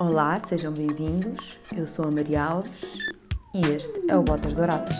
Olá, sejam bem-vindos. Eu sou a Maria Alves e este é o Botas Douradas.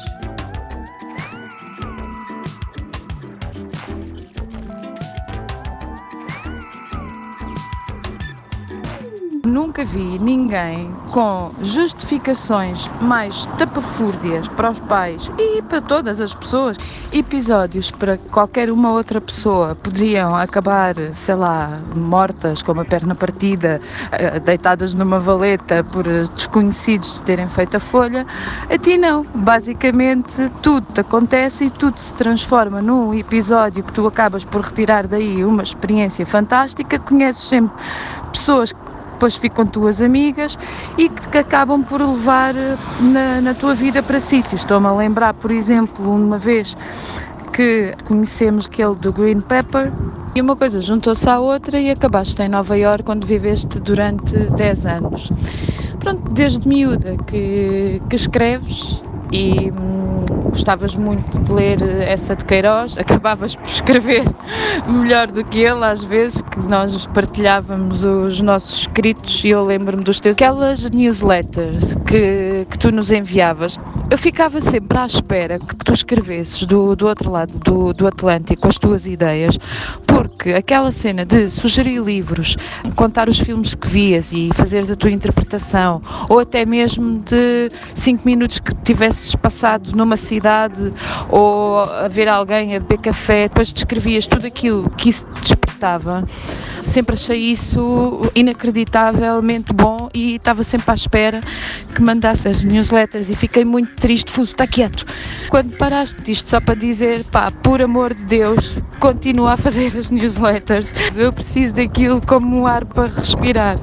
Nunca vi ninguém com justificações mais tapafúrdias para os pais e para todas as pessoas. Episódios para qualquer uma outra pessoa poderiam acabar, sei lá, mortas, com uma perna partida, eh, deitadas numa valeta por desconhecidos terem feito a folha. A ti não. Basicamente, tudo te acontece e tudo se transforma num episódio que tu acabas por retirar daí uma experiência fantástica. Conheces sempre pessoas que depois ficam tuas amigas e que acabam por levar eh, na, na tua vida para sítios. Estou-me a lembrar, por exemplo, uma vez que conhecemos aquele do Green Pepper e uma coisa juntou-se à outra e acabaste em Nova York onde viveste durante 10 anos. Pronto, desde miúda que, que escreves e hum, gostavas muito de ler essa de Queiroz, acabavas por escrever melhor do que ele, às vezes, que nós partilhávamos os nossos escritos e eu lembro-me dos teus. Aquelas newsletters que, que tu nos enviavas, eu ficava sempre à espera que tu escrevesses do, do outro lado do, do Atlântico as tuas ideias, porque aquela cena de sugerir livros, contar os filmes que vias e fazeres a tua interpretação, ou até mesmo de 5 minutos que tivesses passado numa cidade ou a ver alguém a beber café, depois descrevias tudo aquilo que isso despertava. Sempre achei isso inacreditavelmente bom e estava sempre à espera que mandasse as newsletters e fiquei muito triste, fuso, está quieto. Quando paraste isto só para dizer, pá, por amor de Deus, continua a fazer as newsletters. Eu preciso daquilo como um ar para respirar.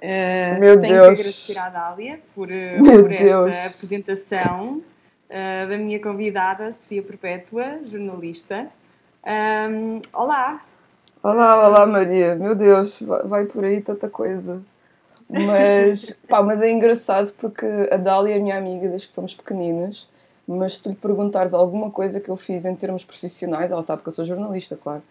Uh, Meu tenho Deus. que agradecer à Dália por, por esta apresentação uh, da minha convidada, Sofia Perpétua, jornalista. Um, olá! Olá, olá Maria. Meu Deus, vai por aí tanta coisa. Mas, pá, mas é engraçado porque a Dália é minha amiga desde que somos pequeninas. Mas se tu lhe perguntares alguma coisa que eu fiz em termos profissionais, ela sabe que eu sou jornalista, claro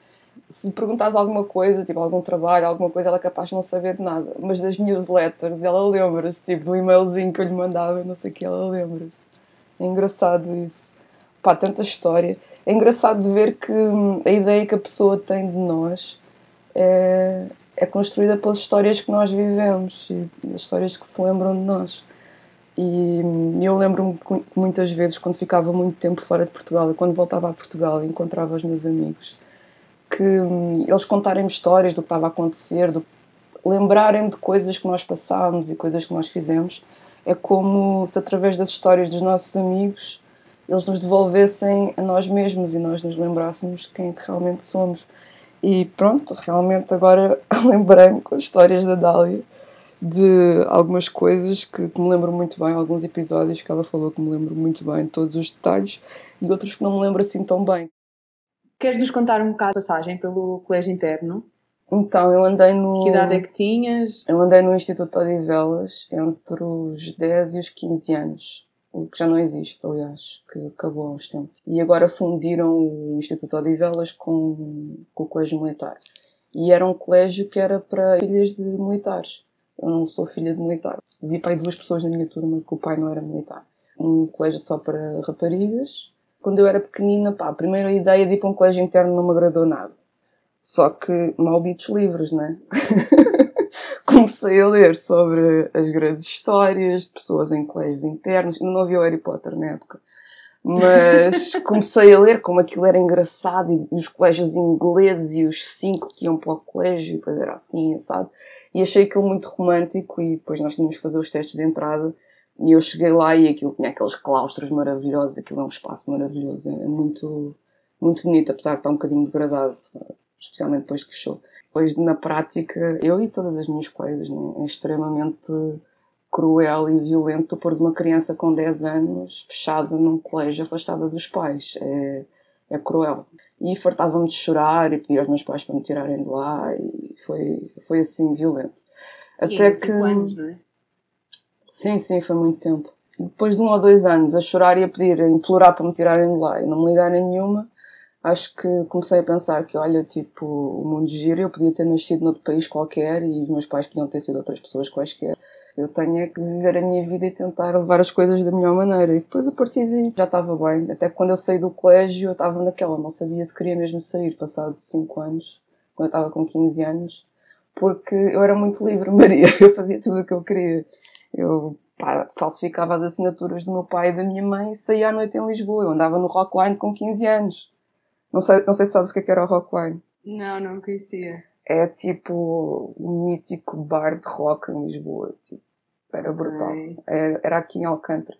se perguntares alguma coisa, tipo algum trabalho, alguma coisa, ela é capaz de não saber de nada. Mas das newsletters, ela lembra-se, tipo, do e-mailzinho que eu lhe mandava, não sei o que, ela lembra-se. É engraçado isso. Pá, tanta história. É engraçado de ver que hum, a ideia que a pessoa tem de nós é, é construída pelas histórias que nós vivemos e as histórias que se lembram de nós. E hum, eu lembro-me muitas vezes, quando ficava muito tempo fora de Portugal, e quando voltava a Portugal encontrava os meus amigos, que hum, eles contarem histórias do que estava a acontecer, do, lembrarem de coisas que nós passámos e coisas que nós fizemos. É como se através das histórias dos nossos amigos eles nos devolvessem a nós mesmos e nós nos lembrássemos quem é que realmente somos. E pronto, realmente agora lembrei-me com as histórias da Dália de algumas coisas que, que, me lembro muito bem, alguns episódios que ela falou que me lembro muito bem, todos os detalhes, e outros que não me lembro assim tão bem. Queres nos contar um bocado a passagem pelo colégio interno? Então, eu andei no. Que idade é que tinhas? Eu andei no Instituto Odivelas entre os 10 e os 15 anos. O que já não existe, aliás, que acabou há uns tempos. E agora fundiram o Instituto Odivelas com, com o Colégio Militar. E era um colégio que era para filhas de militares. Eu não sou filha de militar. Vi pai duas pessoas na minha turma que o pai não era militar. Um colégio só para raparigas quando eu era pequenina, pá, a primeira ideia de ir para um colégio interno não me agradou nada. Só que, malditos livros, né? Comecei a ler sobre as grandes histórias de pessoas em colégios internos. Não havia o Harry Potter na época. Mas comecei a ler como aquilo era engraçado e os colégios ingleses e os cinco que iam para o colégio, e depois era assim, sabe? E achei aquilo muito romântico e depois nós tínhamos que fazer os testes de entrada e eu cheguei lá e aquilo tinha aqueles claustros maravilhosos, aquilo é um espaço maravilhoso, é muito, muito bonito, apesar de estar um bocadinho degradado, especialmente depois que fechou. Depois, na prática, eu e todas as minhas colegas, né, é extremamente cruel e violento pôres uma criança com 10 anos fechada num colégio afastada dos pais. É, é cruel. E fartava-me de chorar e pedi aos meus pais para me tirarem de lá e foi, foi assim violento. Até que. Anos, não é? Sim, sim, foi muito tempo. Depois de um ou dois anos a chorar e a pedir, a implorar para me tirarem de lá e não me ligarem nenhuma, acho que comecei a pensar que, olha, tipo, o mundo gira, eu podia ter nascido noutro país qualquer e os meus pais podiam ter sido outras pessoas quaisquer. Eu tenho é que viver a minha vida e tentar levar as coisas da melhor maneira. E depois, a partir daí, já estava bem. Até quando eu saí do colégio, eu estava naquela, não sabia se queria mesmo sair, passado 5 anos, quando eu estava com 15 anos, porque eu era muito livre, Maria. Eu fazia tudo o que eu queria. Eu pá, falsificava as assinaturas do meu pai e da minha mãe e saía à noite em Lisboa. Eu andava no Rockline com 15 anos. Não sei, não sei se sabes o que, é que era o Rockline. Não, não conhecia. É tipo um mítico bar de rock em Lisboa. Tipo, era brutal. É, era aqui em Alcântara.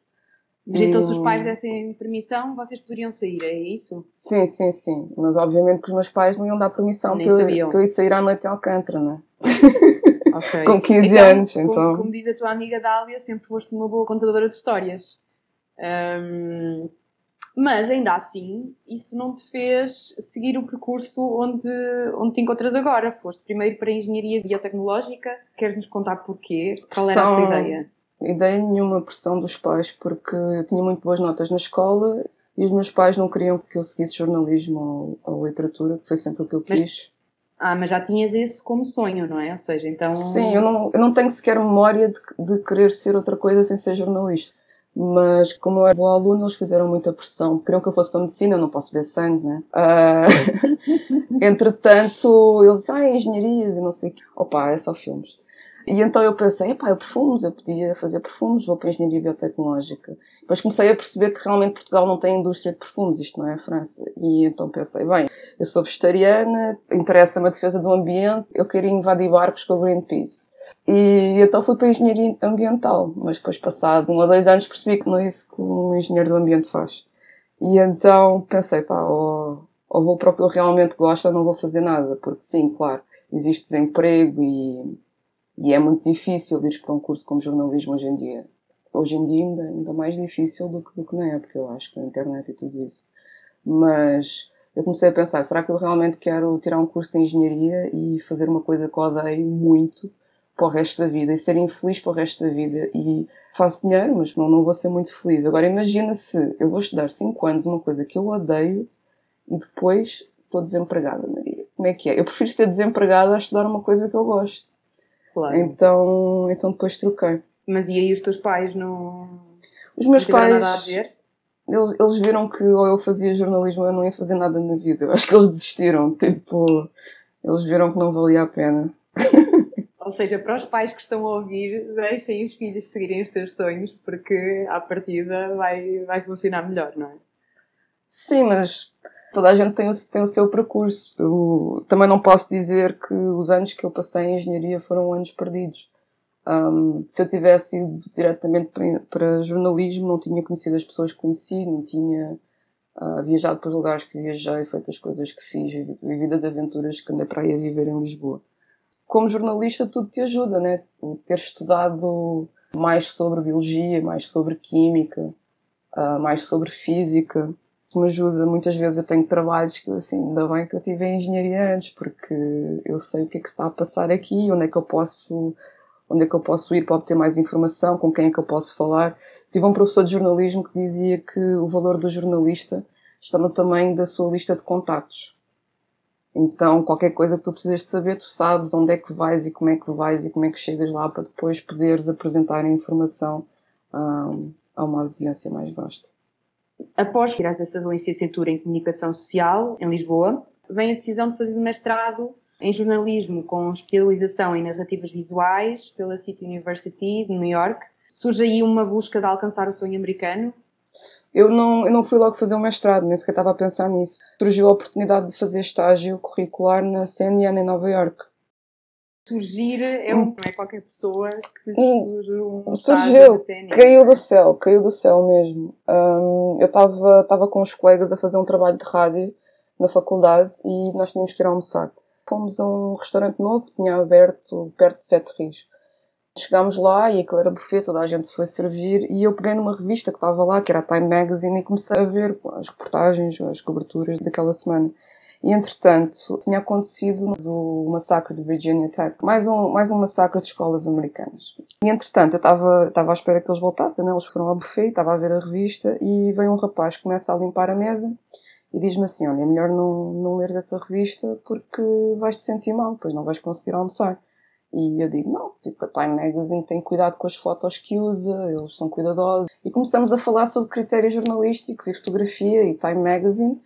Mas então, se os pais dessem permissão, vocês poderiam sair, é isso? Sim, sim, sim. Mas obviamente que os meus pais não iam dar permissão para eu, eu ir sair à noite em Alcântara, não é? Okay. com 15 então, anos. Então, como, como, diz a tua amiga Dália, sempre foste uma boa contadora de histórias. Um, mas ainda assim, isso não te fez seguir o percurso onde, onde te encontras agora. Foste primeiro para a engenharia biotecnológica. Queres-nos contar porquê? Qual era a tua ideia? Ideia nenhuma, pressão dos pais, porque eu tinha muito boas notas na escola e os meus pais não queriam que eu seguisse jornalismo ou, ou literatura, que foi sempre o que eu quis. Mas ah, mas já tinhas esse como sonho, não é? Ou seja, então. Sim, eu não, eu não tenho sequer memória de, de querer ser outra coisa sem ser jornalista. Mas como eu era boa aluna, eles fizeram muita pressão. Queriam que eu fosse para a medicina, eu não posso ver sangue, né? Uh... Entretanto, eles ah, engenharias e não sei o quê. Opa, é só filmes. E então eu pensei, epá, eu perfumes, eu podia fazer perfumes, vou para a engenharia biotecnológica. Depois comecei a perceber que realmente Portugal não tem indústria de perfumes, isto não é a França. E então pensei, bem, eu sou vegetariana, interessa-me a defesa do ambiente, eu queria invadir barcos com a Greenpeace. E então fui para a engenharia ambiental, mas depois passado um ou dois anos percebi que não é isso que um engenheiro do ambiente faz. E então pensei, pá, ou, ou vou para o que eu realmente gosto ou não vou fazer nada, porque sim, claro, existe desemprego e e é muito difícil ir para um curso como jornalismo hoje em dia. Hoje em dia ainda, ainda mais difícil do que, do que na época, eu acho, com a internet e tudo isso. Mas eu comecei a pensar, será que eu realmente quero tirar um curso de engenharia e fazer uma coisa que odeio muito para o resto da vida e ser infeliz para o resto da vida e faço dinheiro, mas não, não vou ser muito feliz. Agora imagina se eu vou estudar 5 anos uma coisa que eu odeio e depois estou desempregada, Maria. Como é que é? Eu prefiro ser desempregada a estudar uma coisa que eu gosto. Claro. Então, então depois troquei. Mas e aí os teus pais não. Os meus não pais. Nada a? Eles, eles viram que ou eu fazia jornalismo ou eu não ia fazer nada na vida. Eu acho que eles desistiram. Tipo, eles viram que não valia a pena. Ou seja, para os pais que estão a ouvir, deixem os filhos seguirem os seus sonhos, porque à partida vai, vai funcionar melhor, não é? Sim, mas toda a gente tem o, tem o seu percurso. Eu também não posso dizer que os anos que eu passei em engenharia foram anos perdidos. Um, se eu tivesse ido diretamente para, para, jornalismo, não tinha conhecido as pessoas que conheci, não tinha uh, viajado para os lugares que viajei, feito as coisas que fiz, vivido as aventuras que andei para aí a viver em Lisboa. Como jornalista, tudo te ajuda, né? Ter estudado mais sobre biologia, mais sobre química, uh, mais sobre física, me ajuda. Muitas vezes eu tenho trabalhos que, assim, ainda bem que eu tive em engenharia antes, porque eu sei o que é que se está a passar aqui, onde é que eu posso, onde é que eu posso ir para obter mais informação, com quem é que eu posso falar. Tive um professor de jornalismo que dizia que o valor do jornalista está no tamanho da sua lista de contactos. Então, qualquer coisa que tu precisas de saber, tu sabes onde é que vais e como é que vais e como é que chegas lá para depois poderes apresentar a informação um, a uma audiência mais vasta. Após tirar essa licenciatura em Comunicação Social, em Lisboa, vem a decisão de fazer mestrado em jornalismo com especialização em narrativas visuais pela City University de New York. Surge aí uma busca de alcançar o sonho americano? Eu não, eu não fui logo fazer o um mestrado, nem sequer estava a pensar nisso. Surgiu a oportunidade de fazer estágio curricular na CNN em Nova York surgir é um, não é qualquer pessoa que surge um surgiu caiu do céu caiu do céu mesmo. Um, eu estava estava com os colegas a fazer um trabalho de rádio na faculdade e nós tínhamos que ir almoçar. Fomos a um restaurante novo que tinha aberto perto de Sete Rios. Chegámos lá e aquilo era buffet toda a gente se foi servir e eu peguei numa revista que estava lá que era a Time Magazine e comecei a ver as reportagens as coberturas daquela semana e, entretanto, tinha acontecido o massacre de Virginia Tech, mais um, mais um massacre de escolas americanas. E, entretanto, eu estava, à espera que eles voltassem, né? eles foram ao buffet, estava a ver a revista e veio um rapaz que começa a limpar a mesa e diz-me assim: olha, é melhor não, não ler essa revista porque vais te sentir mal, depois não vais conseguir almoçar. E eu digo: não, tipo, a Time Magazine tem cuidado com as fotos que usa, eles são cuidadosos. E começamos a falar sobre critérios jornalísticos e fotografia e Time Magazine,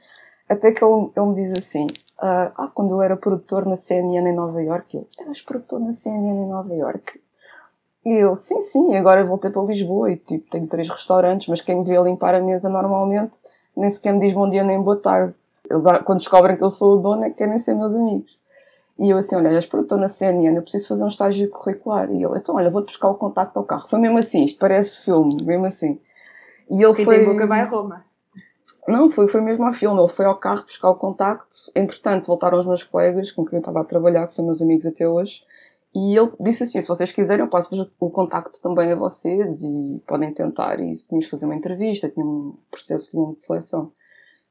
até que ele, ele me diz assim: ah, ah, quando eu era produtor na CNN em Nova York, eu, eras produtor na CNN em Nova York? E ele, sim, sim, agora voltei para Lisboa e tipo, tenho três restaurantes, mas quem me vê limpar a mesa normalmente nem sequer me diz bom dia nem boa tarde. Eles, quando descobrem que eu sou o dono, é que querem ser meus amigos. E eu assim, olha, és produtor na CNN, eu preciso fazer um estágio curricular. E ele, então olha, vou-te buscar o contacto ao carro. Foi mesmo assim, isto parece filme, mesmo assim. E ele Quem foi... tem boca vai a Roma. Não, foi, foi mesmo ao filme. Ele foi ao carro buscar o contacto. Entretanto, voltaram os meus colegas com quem eu estava a trabalhar, que são meus amigos até hoje. E ele disse assim: se vocês quiserem, eu passo o contacto também a vocês e podem tentar. E tínhamos fazer uma entrevista, tinha um processo longo de seleção.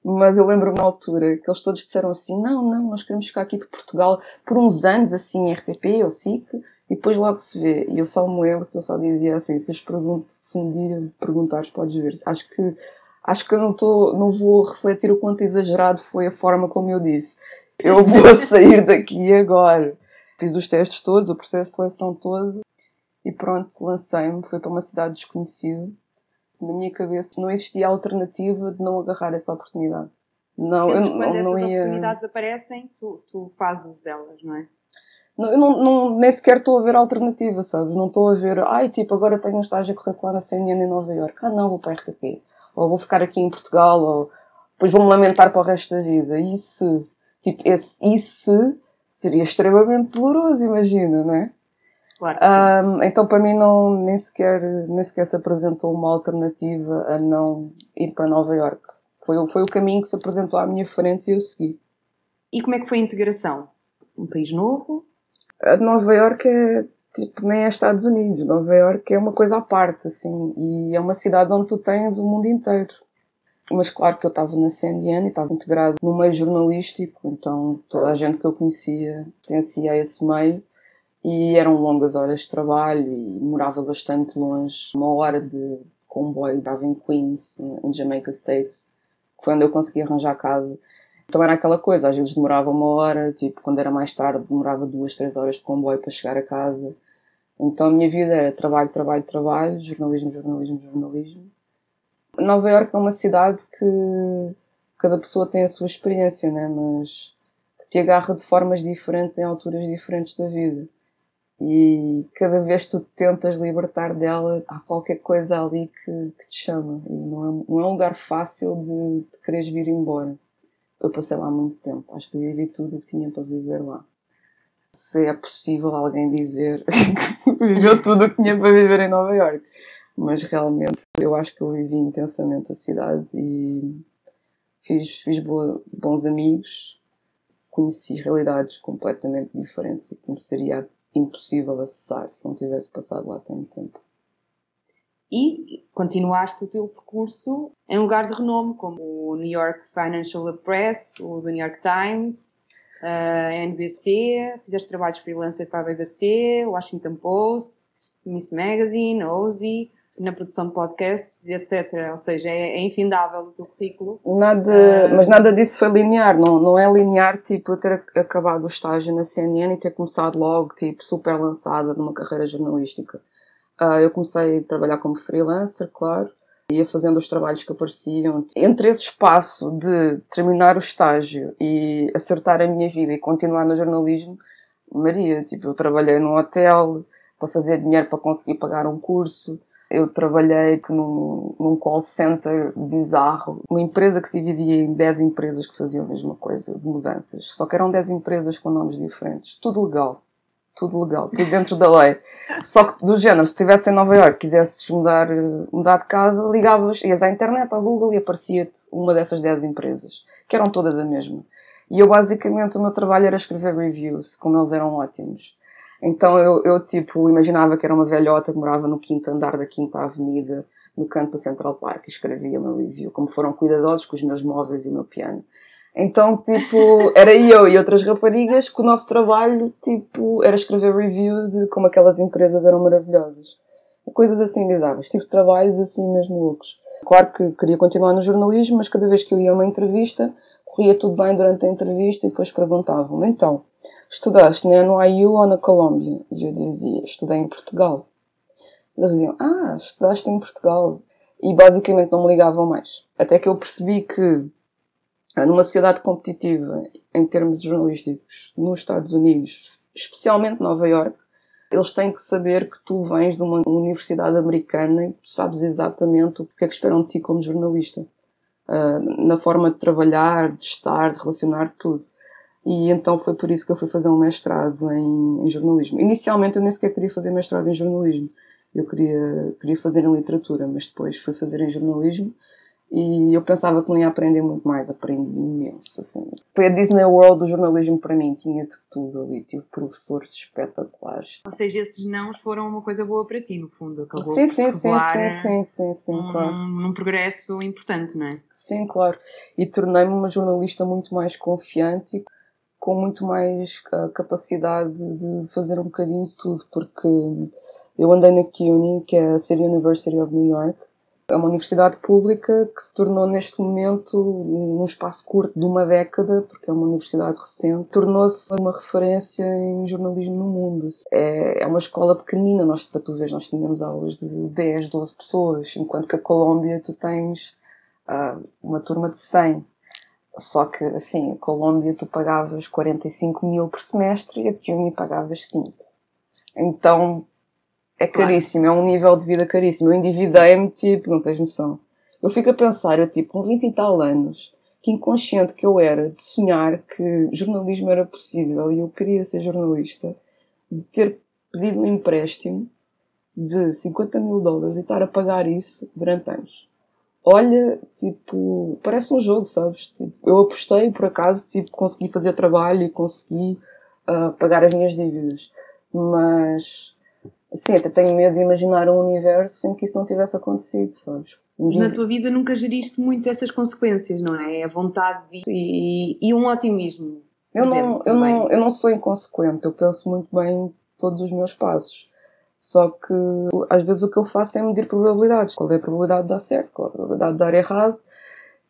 Mas eu lembro-me na altura que eles todos disseram assim: não, não, nós queremos ficar aqui para Portugal por uns anos, assim, RTP ou SIC, e depois logo se vê. E eu só me lembro que eu só dizia assim: se, se um dia perguntares, podes ver. Acho que, acho que eu não, tô, não vou refletir o quanto exagerado foi a forma como eu disse. Eu vou sair daqui agora. Fiz os testes todos, o processo de seleção todo e pronto, lancei-me. Fui para uma cidade desconhecida. Na minha cabeça não existia alternativa de não agarrar essa oportunidade. Não, Sentes eu quando não essas ia... oportunidades aparecem, tu, tu fazes delas, não é? Não, eu não, não, nem sequer estou a ver alternativa, sabes? Não estou a ver, ai, tipo, agora tenho um estágio curricular na CNN em Nova York. Ah, não, vou para a RTP. Ou vou ficar aqui em Portugal, ou depois vou-me lamentar para o resto da vida. Se, tipo, esse se seria extremamente doloroso, imagina, não é? Claro um, então, para mim, não, nem, sequer, nem sequer se apresentou uma alternativa a não ir para Nova York. Foi, foi o caminho que se apresentou à minha frente e eu segui. E como é que foi a integração? Um país novo? Nova York é tipo, nem é Estados Unidos. Nova York é uma coisa à parte, assim, e é uma cidade onde tu tens o mundo inteiro. Mas claro que eu estava na CNN e estava integrado no meio jornalístico, então toda a gente que eu conhecia pertencia a esse meio e eram longas horas de trabalho e morava bastante longe, uma hora de comboio, estava em Queens, em Jamaica States, onde eu consegui arranjar casa. Então era aquela coisa, às vezes demorava uma hora, tipo, quando era mais tarde demorava duas, três horas de comboio para chegar a casa. Então a minha vida era trabalho, trabalho, trabalho, jornalismo, jornalismo, jornalismo. Nova York é uma cidade que cada pessoa tem a sua experiência, né? mas que te agarra de formas diferentes em alturas diferentes da vida. E cada vez tu tentas libertar dela, há qualquer coisa ali que, que te chama. E não é, não é um lugar fácil de, de quereres vir embora. Eu passei lá muito tempo, acho que vivi tudo o que tinha para viver lá. Se é possível alguém dizer que viveu tudo o que tinha para viver em Nova York mas realmente eu acho que eu vivi intensamente a cidade e fiz, fiz boa, bons amigos, conheci realidades completamente diferentes e que me seria impossível acessar se não tivesse passado lá tanto tempo. E continuaste o teu percurso em lugares de renome, como o New York Financial Press, o The New York Times, a NBC, fizeste trabalhos freelancer para a BBC, Washington Post, Miss Magazine, OZI, na produção de podcasts etc. Ou seja, é, é infindável o teu currículo. Nada, uh... Mas nada disso foi linear, não, não é linear tipo eu ter acabado o estágio na CNN e ter começado logo tipo super lançada numa carreira jornalística. Uh, eu comecei a trabalhar como freelancer, claro, ia fazendo os trabalhos que apareciam. Entre esse espaço de terminar o estágio e acertar a minha vida e continuar no jornalismo, Maria, tipo, eu trabalhei num hotel para fazer dinheiro para conseguir pagar um curso eu trabalhei num, num call center bizarro, uma empresa que se dividia em 10 empresas que faziam a mesma coisa, de mudanças. Só que eram 10 empresas com nomes diferentes. Tudo legal. Tudo legal, tudo dentro da lei. Só que do género, se estivesse em Nova York quisesses mudar, mudar de casa, ligavas, ias à internet, ao Google e aparecia-te uma dessas 10 empresas, que eram todas a mesma. E eu basicamente, o meu trabalho era escrever reviews, como eles eram ótimos. Então eu, eu, tipo, imaginava que era uma velhota que morava no quinto andar da quinta avenida, no canto do Central Park, e escrevia o meu review, como foram cuidadosos com os meus móveis e o meu piano. Então, tipo, era eu e outras raparigas que o nosso trabalho, tipo, era escrever reviews de como aquelas empresas eram maravilhosas. coisas assim bizarras. Tive trabalhos assim mesmo loucos. Claro que queria continuar no jornalismo, mas cada vez que eu ia a uma entrevista, corria tudo bem durante a entrevista e depois perguntavam-me, então, estudaste na NYU ou na Colômbia? E eu dizia, estudei em Portugal. Eles diziam, ah, estudaste em Portugal. E basicamente não me ligavam mais. Até que eu percebi que numa sociedade competitiva em termos jornalísticos nos Estados Unidos, especialmente Nova York, eles têm que saber que tu vens de uma universidade americana e sabes exatamente o que é que esperam de ti como jornalista. Uh, na forma de trabalhar, de estar, de relacionar, tudo. E então foi por isso que eu fui fazer um mestrado em, em jornalismo. Inicialmente eu nem sequer queria fazer mestrado em jornalismo. Eu queria, queria fazer em literatura, mas depois fui fazer em jornalismo e eu pensava que não ia aprender muito mais, aprendi imenso, assim. Foi a Disney World do jornalismo para mim, tinha de tudo ali, tive professores espetaculares. Ou seja, esses nãos foram uma coisa boa para ti, no fundo, acabou sim, sim, sim, sim, sim, sim, sim, um, claro. Progresso importante, não é? Sim, claro. E tornei-me uma jornalista muito mais confiante com muito mais capacidade de fazer um bocadinho de tudo, porque eu andei na CUNY, que é a City University of New York, é uma universidade pública que se tornou neste momento, num espaço curto de uma década, porque é uma universidade recente, tornou-se uma referência em jornalismo no mundo. É, é uma escola pequenina, nós, para tu ver, nós tínhamos aulas de 10, 12 pessoas, enquanto que a Colômbia tu tens uh, uma turma de 100. Só que, assim, a Colômbia tu pagavas 45 mil por semestre e a CUNY pagavas 5. Então, é caríssimo, claro. é um nível de vida caríssimo. Eu endividei-me, tipo, não tens noção. Eu fico a pensar, eu tipo, com 20 e tal anos, que inconsciente que eu era de sonhar que jornalismo era possível e eu queria ser jornalista, de ter pedido um empréstimo de 50 mil dólares e estar a pagar isso durante anos. Olha, tipo, parece um jogo, sabes? Tipo, eu apostei, por acaso, tipo, consegui fazer trabalho e consegui uh, pagar as minhas dívidas. Mas Sim, até tenho medo de imaginar um universo em que isso não tivesse acontecido, sabes? Mas na tua vida nunca geriste muito essas consequências, não é? A vontade de... e, e um otimismo. Eu não, eu, não, eu não sou inconsequente, eu penso muito bem todos os meus passos. Só que às vezes o que eu faço é medir probabilidades. Qual é a probabilidade de dar certo, qual é a probabilidade de dar errado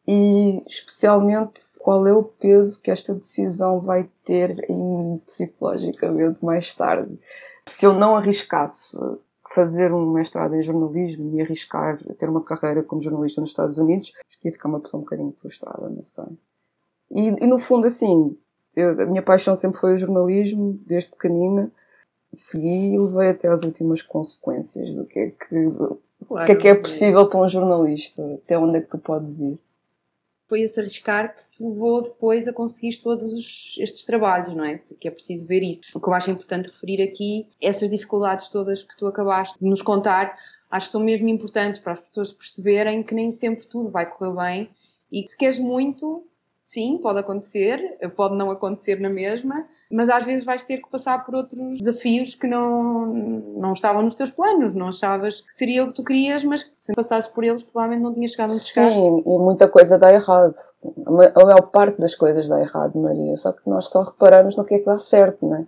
e especialmente qual é o peso que esta decisão vai ter em mim psicologicamente mais tarde se eu não arriscasse fazer um mestrado em jornalismo e arriscar ter uma carreira como jornalista nos Estados Unidos, acho que ia ficar uma pessoa um bocadinho frustrada, não sei. E, e no fundo, assim, eu, a minha paixão sempre foi o jornalismo, desde pequenina. Segui e levei até às últimas consequências do que é que, claro, que, é, que é possível para um jornalista, até onde é que tu podes ir foi esse arriscar que te levou depois a conseguir todos os, estes trabalhos, não é? Porque é preciso ver isso. O que eu acho importante referir aqui, essas dificuldades todas que tu acabaste de nos contar, acho que são mesmo importantes para as pessoas perceberem que nem sempre tudo vai correr bem e que se queres muito, sim, pode acontecer, pode não acontecer na mesma, mas às vezes vais ter que passar por outros desafios que não, não estavam nos teus planos, não achavas que seria o que tu querias, mas que se passasses por eles provavelmente não tinhas chegado onde chegaste. Sim, e muita coisa dá errado. A maior parte das coisas dá errado, Maria, só que nós só reparamos no que é que dá certo, não é?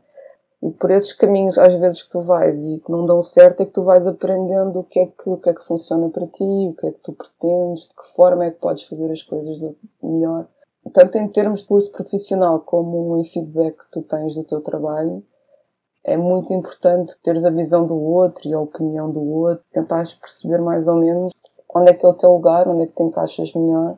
E por esses caminhos, às vezes, que tu vais e que não dão certo, é que tu vais aprendendo o que é que, o que, é que funciona para ti, o que é que tu pretendes, de que forma é que podes fazer as coisas melhor tanto em termos de curso profissional como em feedback que tu tens do teu trabalho, é muito importante teres a visão do outro e a opinião do outro, tentares perceber mais ou menos onde é que é o teu lugar, onde é que te encaixas melhor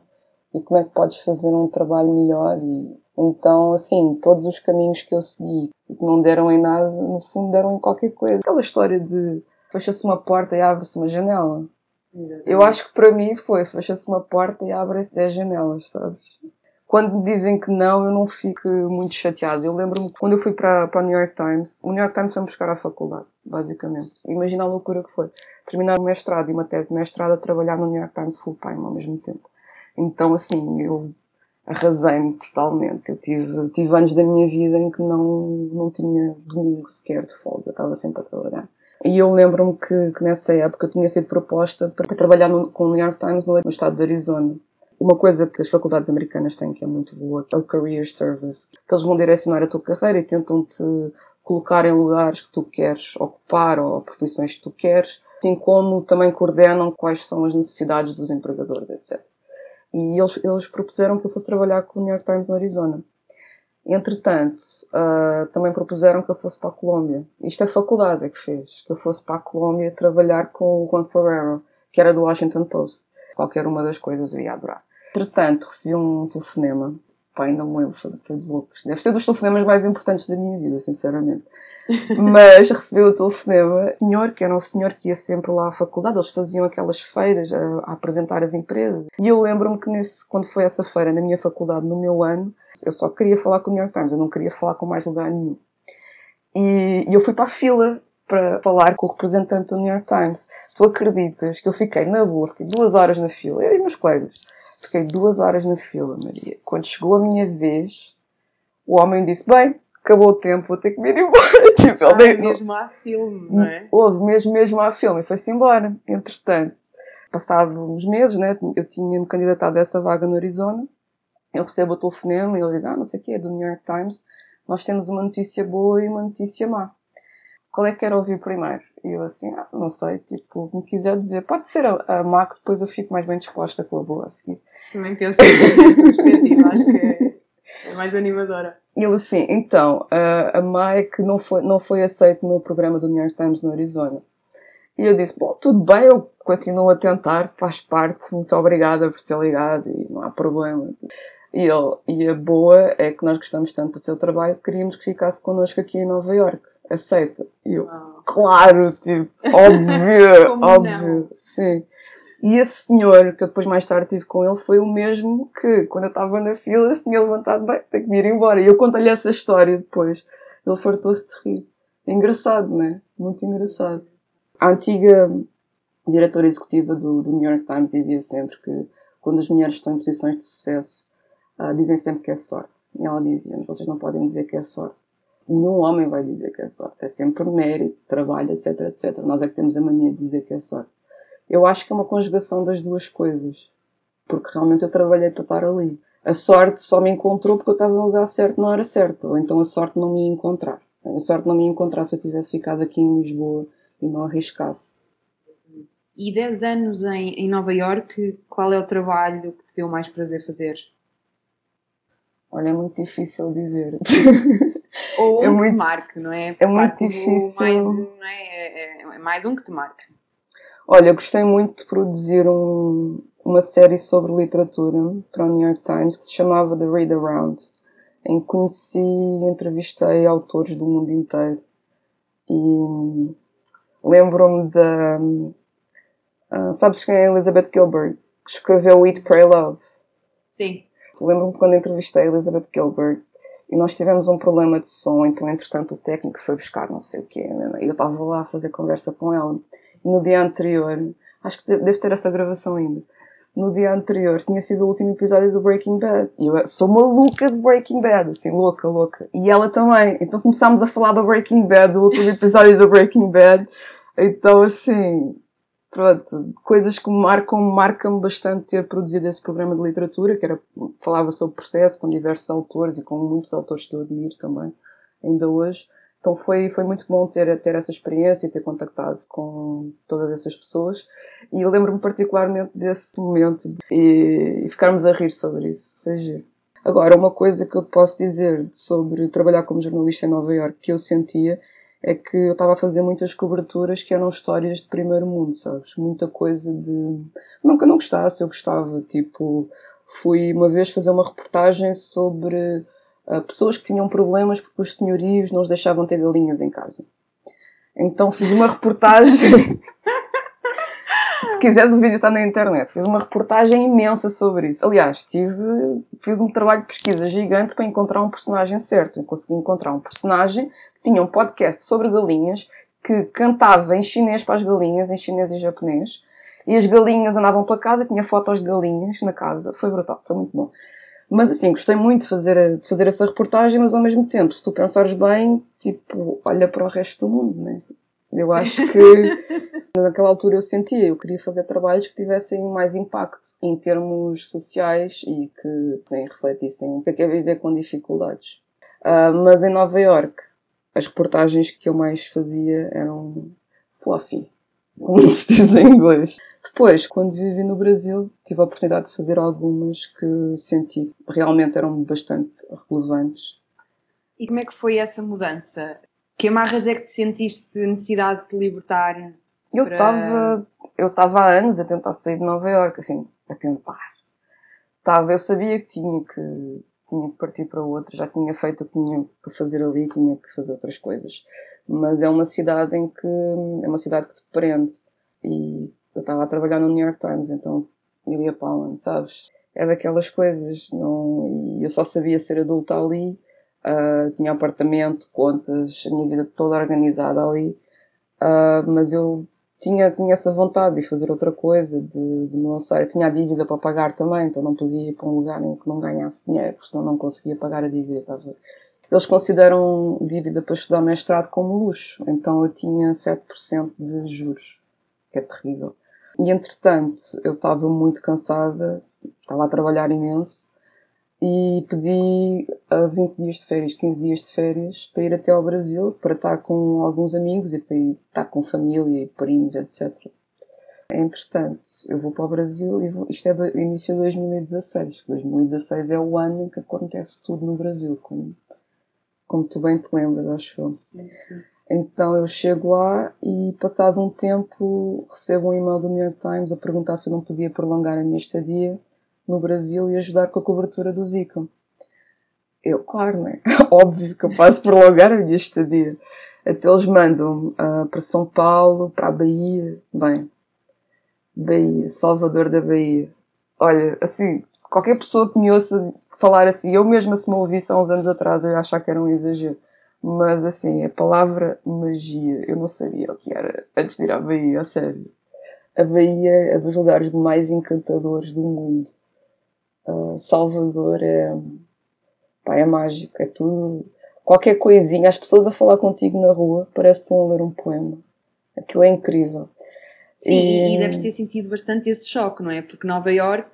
e como é que podes fazer um trabalho melhor. E, então, assim, todos os caminhos que eu segui e que não deram em nada, no fundo deram em qualquer coisa. Aquela história de fecha-se uma porta e abre-se uma janela. Eu acho que para mim foi, fecha-se uma porta e abre-se 10 janelas, sabes? Quando me dizem que não, eu não fico muito chateada. Eu lembro-me quando eu fui para, para o New York Times, o New York Times foi-me buscar à faculdade, basicamente. Imagina a loucura que foi. Terminar o mestrado e uma tese de mestrado a trabalhar no New York Times full time ao mesmo tempo. Então, assim, eu arrasei-me totalmente. Eu tive, tive anos da minha vida em que não, não tinha domingo sequer de folga, eu estava sempre a trabalhar. E eu lembro-me que, que, nessa época eu tinha sido proposta para trabalhar no, com o New York Times no, no estado de Arizona. Uma coisa que as faculdades americanas têm que é muito boa é o Career Service, que eles vão direcionar a tua carreira e tentam-te colocar em lugares que tu queres ocupar ou profissões que tu queres assim como também coordenam quais são as necessidades dos empregadores, etc. E eles, eles propuseram que eu fosse trabalhar com o New York Times no Arizona. Entretanto, uh, também propuseram que eu fosse para a Colômbia. Isto é a faculdade é que fez, que eu fosse para a Colômbia trabalhar com o Juan Ferrero, que era do Washington Post. Qualquer uma das coisas eu ia adorar. Entretanto, recebi um telefonema Pai, não me lembro, foi, foi de loucos. Deve ser dos telefonemas mais importantes da minha vida, sinceramente. Mas recebi o telefonema. O senhor, que era um senhor que ia sempre lá à faculdade, eles faziam aquelas feiras a, a apresentar as empresas. E eu lembro-me que nesse, quando foi essa feira na minha faculdade, no meu ano, eu só queria falar com o New York Times, eu não queria falar com mais lugar nenhum. E, e eu fui para a fila para falar com o representante do New York Times. Tu acreditas que eu fiquei na boa, fiquei duas horas na fila, eu e meus colegas. Fiquei duas horas na fila, Maria. Quando chegou a minha vez, o homem disse: Bem, acabou o tempo, vou ter que me ir embora. Tipo, ah, ele mesmo há filme, não é? Houve mesmo, mesmo há filme e foi-se embora. Entretanto, passados uns meses, né, eu tinha-me candidatado a essa vaga no Arizona. Eu recebo o telefonema e ele diz: Ah, não sei o que, é do New York Times. Nós temos uma notícia boa e uma notícia má qual é que quer ouvir primeiro? E eu assim, ah, não sei, tipo, me quiser dizer, pode ser a, a má que depois eu fico mais bem disposta com a boa a seguir. Também penso perspectiva, acho que é, é, mais animadora. E ele assim, então, a, a má é que não foi, não foi aceito no programa do New York Times no Arizona. E eu disse, bom, tudo bem, eu continuo a tentar, faz parte, muito obrigada por ter ligado e não há problema. E, ele, e a boa é que nós gostamos tanto do seu trabalho que queríamos que ficasse connosco aqui em Nova York aceita. E eu, claro, tipo, óbvio, óbvio, não? sim. E esse senhor, que eu depois mais tarde tive com ele, foi o mesmo que, quando eu estava na fila, se tinha levantado, bem, tem que me ir embora. E eu conto-lhe essa história depois. Ele fartou-se de rir. É engraçado, não é? Muito engraçado. A antiga diretora executiva do, do New York Times dizia sempre que quando as mulheres estão em posições de sucesso, uh, dizem sempre que é sorte. E ela dizia, vocês não podem dizer que é sorte nenhum homem vai dizer que é sorte. É sempre mérito, trabalho, etc, etc. Nós é que temos a mania de dizer que é sorte. Eu acho que é uma conjugação das duas coisas. Porque realmente eu trabalhei para estar ali. A sorte só me encontrou porque eu estava no lugar certo na hora certa. Ou então a sorte não me ia encontrar. A sorte não me ia encontrar se eu tivesse ficado aqui em Lisboa e não arriscasse. E 10 anos em, em Nova York, qual é o trabalho que te deu mais prazer fazer? Olha, é muito difícil dizer. Ou é um muito, que te marque, não é? É muito difícil. Mais, não é? É, é, é mais um que te marque. Olha, gostei muito de produzir um, uma série sobre literatura para o New York Times que se chamava The Read Around, em que conheci e entrevistei autores do mundo inteiro. E lembro-me da. Uh, sabes quem é Elizabeth Gilbert? Que escreveu Eat, Pray, Love. Sim. Lembro-me quando entrevistei Elizabeth Gilbert e nós tivemos um problema de som, então entretanto o técnico foi buscar não sei o quê, né? eu estava lá a fazer conversa com ela. No dia anterior, acho que deve ter essa gravação ainda, no dia anterior tinha sido o último episódio do Breaking Bad. E eu sou maluca de Breaking Bad, assim, louca, louca. E ela também. Então começámos a falar do Breaking Bad, do último episódio do Breaking Bad. Então, assim, pronto, coisas que me marcam, marcam bastante ter produzido esse programa de literatura, que era, falava sobre processo com diversos autores e com muitos autores que eu admiro também, ainda hoje. Então foi, foi muito bom ter, ter essa experiência e ter contactado com todas essas pessoas. E lembro-me particularmente desse momento de, e, e, ficarmos a rir sobre isso. Foi giro. Agora, uma coisa que eu posso dizer sobre trabalhar como jornalista em Nova Iorque que eu sentia é que eu estava a fazer muitas coberturas que eram histórias de primeiro mundo, sabes? Muita coisa de. Nunca não gostasse, eu gostava. Tipo, fui uma vez fazer uma reportagem sobre uh, pessoas que tinham problemas porque os senhorios não os deixavam ter galinhas em casa. Então fiz uma reportagem. Se quiseres, o vídeo está na internet. Fiz uma reportagem imensa sobre isso. Aliás, tive, fiz um trabalho de pesquisa gigante para encontrar um personagem certo. Eu consegui encontrar um personagem que tinha um podcast sobre galinhas, que cantava em chinês para as galinhas, em chinês e japonês. E as galinhas andavam pela casa, tinha fotos de galinhas na casa. Foi brutal, foi muito bom. Mas assim, gostei muito de fazer, de fazer essa reportagem, mas ao mesmo tempo, se tu pensares bem, tipo, olha para o resto do mundo, né? Eu acho que naquela altura eu sentia, eu queria fazer trabalhos que tivessem mais impacto em termos sociais e que sim, refletissem o que é, que é viver com dificuldades. Uh, mas em Nova York, as reportagens que eu mais fazia eram fluffy. como se diz em inglês. Depois, quando vivi no Brasil, tive a oportunidade de fazer algumas que senti realmente eram bastante relevantes. E como é que foi essa mudança? Que amarras é que te sentiste necessidade de te libertar? Eu estava para... eu estava há anos a tentar sair de Nova Iorque, assim, a tentar. Estava, eu sabia que tinha que tinha que partir para outra, já tinha feito o que tinha que fazer ali, tinha que fazer outras coisas. Mas é uma cidade em que é uma cidade que te prende. E eu estava a trabalhar no New York Times, então eu ia para onde, sabes? É daquelas coisas, não, e eu só sabia ser adulta ali, uh, tinha apartamento, contas, a minha vida toda organizada ali, uh, mas eu tinha, tinha essa vontade de fazer outra coisa, de, de me lançar. Eu tinha a dívida para pagar também, então não podia ir para um lugar em que não ganhasse dinheiro, porque senão não conseguia pagar a dívida. Estava... Eles consideram dívida para estudar mestrado como luxo, então eu tinha 7% de juros, que é terrível. E entretanto, eu estava muito cansada, estava a trabalhar imenso, e pedi a 20 dias de férias, 15 dias de férias, para ir até ao Brasil, para estar com alguns amigos e para estar com família e primos, etc. Entretanto, eu vou para o Brasil e vou, isto é do início de 2016. 2016 é o ano em que acontece tudo no Brasil, como, como tu bem te lembras, acho eu. Então eu chego lá e, passado um tempo, recebo um e-mail do New York Times a perguntar se eu não podia prolongar a minha estadia no Brasil e ajudar com a cobertura do Zika. Eu, claro, né? Óbvio que eu posso prolongar a minha estadia. Até eles mandam uh, para São Paulo, para a Bahia. Bem, Bahia, Salvador da Bahia. Olha, assim, qualquer pessoa que me ouça falar assim, eu mesma se me ouvisse há uns anos atrás, eu ia achar que era um exagero. Mas assim, a palavra magia, eu não sabia o que era antes de ir à Bahia, a sério. A Bahia é dos lugares mais encantadores do mundo. Salvador é, pá, é mágico, é tudo. Qualquer coisinha, as pessoas a falar contigo na rua, parece que estão a ler um poema. Aquilo é incrível. Sim, e, e deves ter sentido bastante esse choque, não é? Porque Nova York,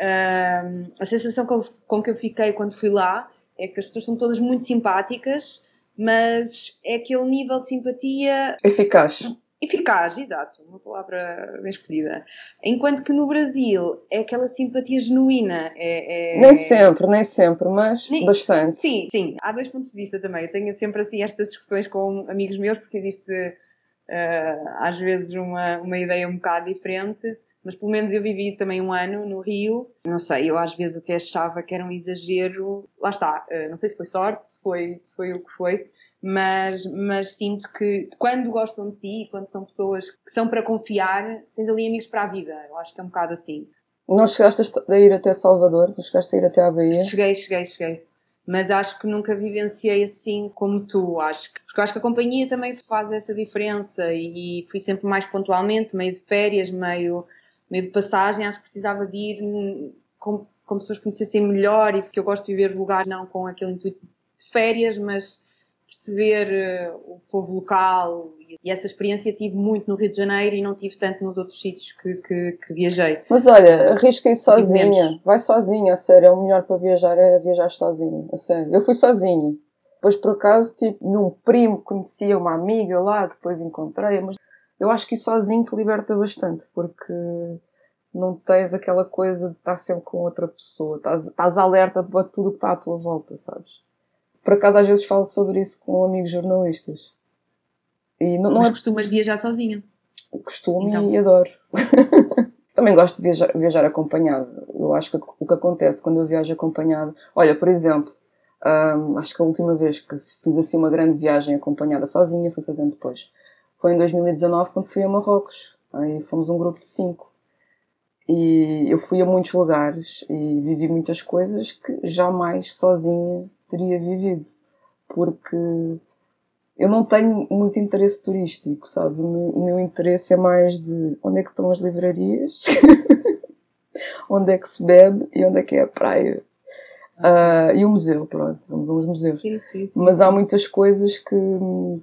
uh, a sensação com, com que eu fiquei quando fui lá é que as pessoas são todas muito simpáticas, mas é aquele nível de simpatia eficaz Eficaz, exato, uma palavra bem escolhida. Enquanto que no Brasil é aquela simpatia genuína. É, é... Nem sempre, nem sempre, mas nem... bastante. Sim, sim. Há dois pontos de vista também. Eu tenho sempre assim estas discussões com amigos meus, porque existe uh, às vezes uma, uma ideia um bocado diferente mas pelo menos eu vivi também um ano no Rio. Não sei, eu às vezes até achava que era um exagero. Lá está, eh, não sei se foi sorte, se foi, se foi o que foi, mas, mas sinto que quando gostam de ti, quando são pessoas que são para confiar, tens ali amigos para a vida. Eu acho que é um bocado assim. Não chegaste a ir até Salvador? Não chegaste a ir até a Bahia? Cheguei, cheguei, cheguei. Mas acho que nunca vivenciei assim como tu, acho que, porque acho que a companhia também faz essa diferença e, e fui sempre mais pontualmente, meio de férias, meio meio de passagem, acho que precisava de ir com, com pessoas que conhecessem melhor e que eu gosto de viver lugares não com aquele intuito de férias, mas perceber uh, o povo local e essa experiência tive muito no Rio de Janeiro e não tive tanto nos outros sítios que, que, que viajei. Mas olha, arrisca ir sozinha, vai sozinha, a sério, é o melhor para viajar é viajar sozinha, a sério. Eu fui sozinha. Depois, por acaso, tipo, num primo conhecia uma amiga lá, depois encontrei, mas eu acho que sozinho te liberta bastante, porque não tens aquela coisa de estar sempre com outra pessoa, estás, estás alerta para tudo o que está à tua volta, sabes? Por acaso às vezes falo sobre isso com amigos jornalistas. E não, não Mas é... costumas viajar sozinha? Costumo então. e adoro. Também gosto de viajar, viajar acompanhado. Eu acho que o que acontece quando eu viajo acompanhado. Olha, por exemplo, hum, acho que a última vez que fiz assim uma grande viagem acompanhada sozinha fui fazendo depois foi em 2019 quando fui a Marrocos. Aí fomos um grupo de cinco. E eu fui a muitos lugares e vivi muitas coisas que jamais sozinha teria vivido. Porque eu não tenho muito interesse turístico, sabes? O meu, o meu interesse é mais de onde é que estão as livrarias, onde é que se bebe e onde é que é a praia. Uh, e o museu, pronto, vamos aos museus. Sim, sim, sim. Mas há muitas coisas que,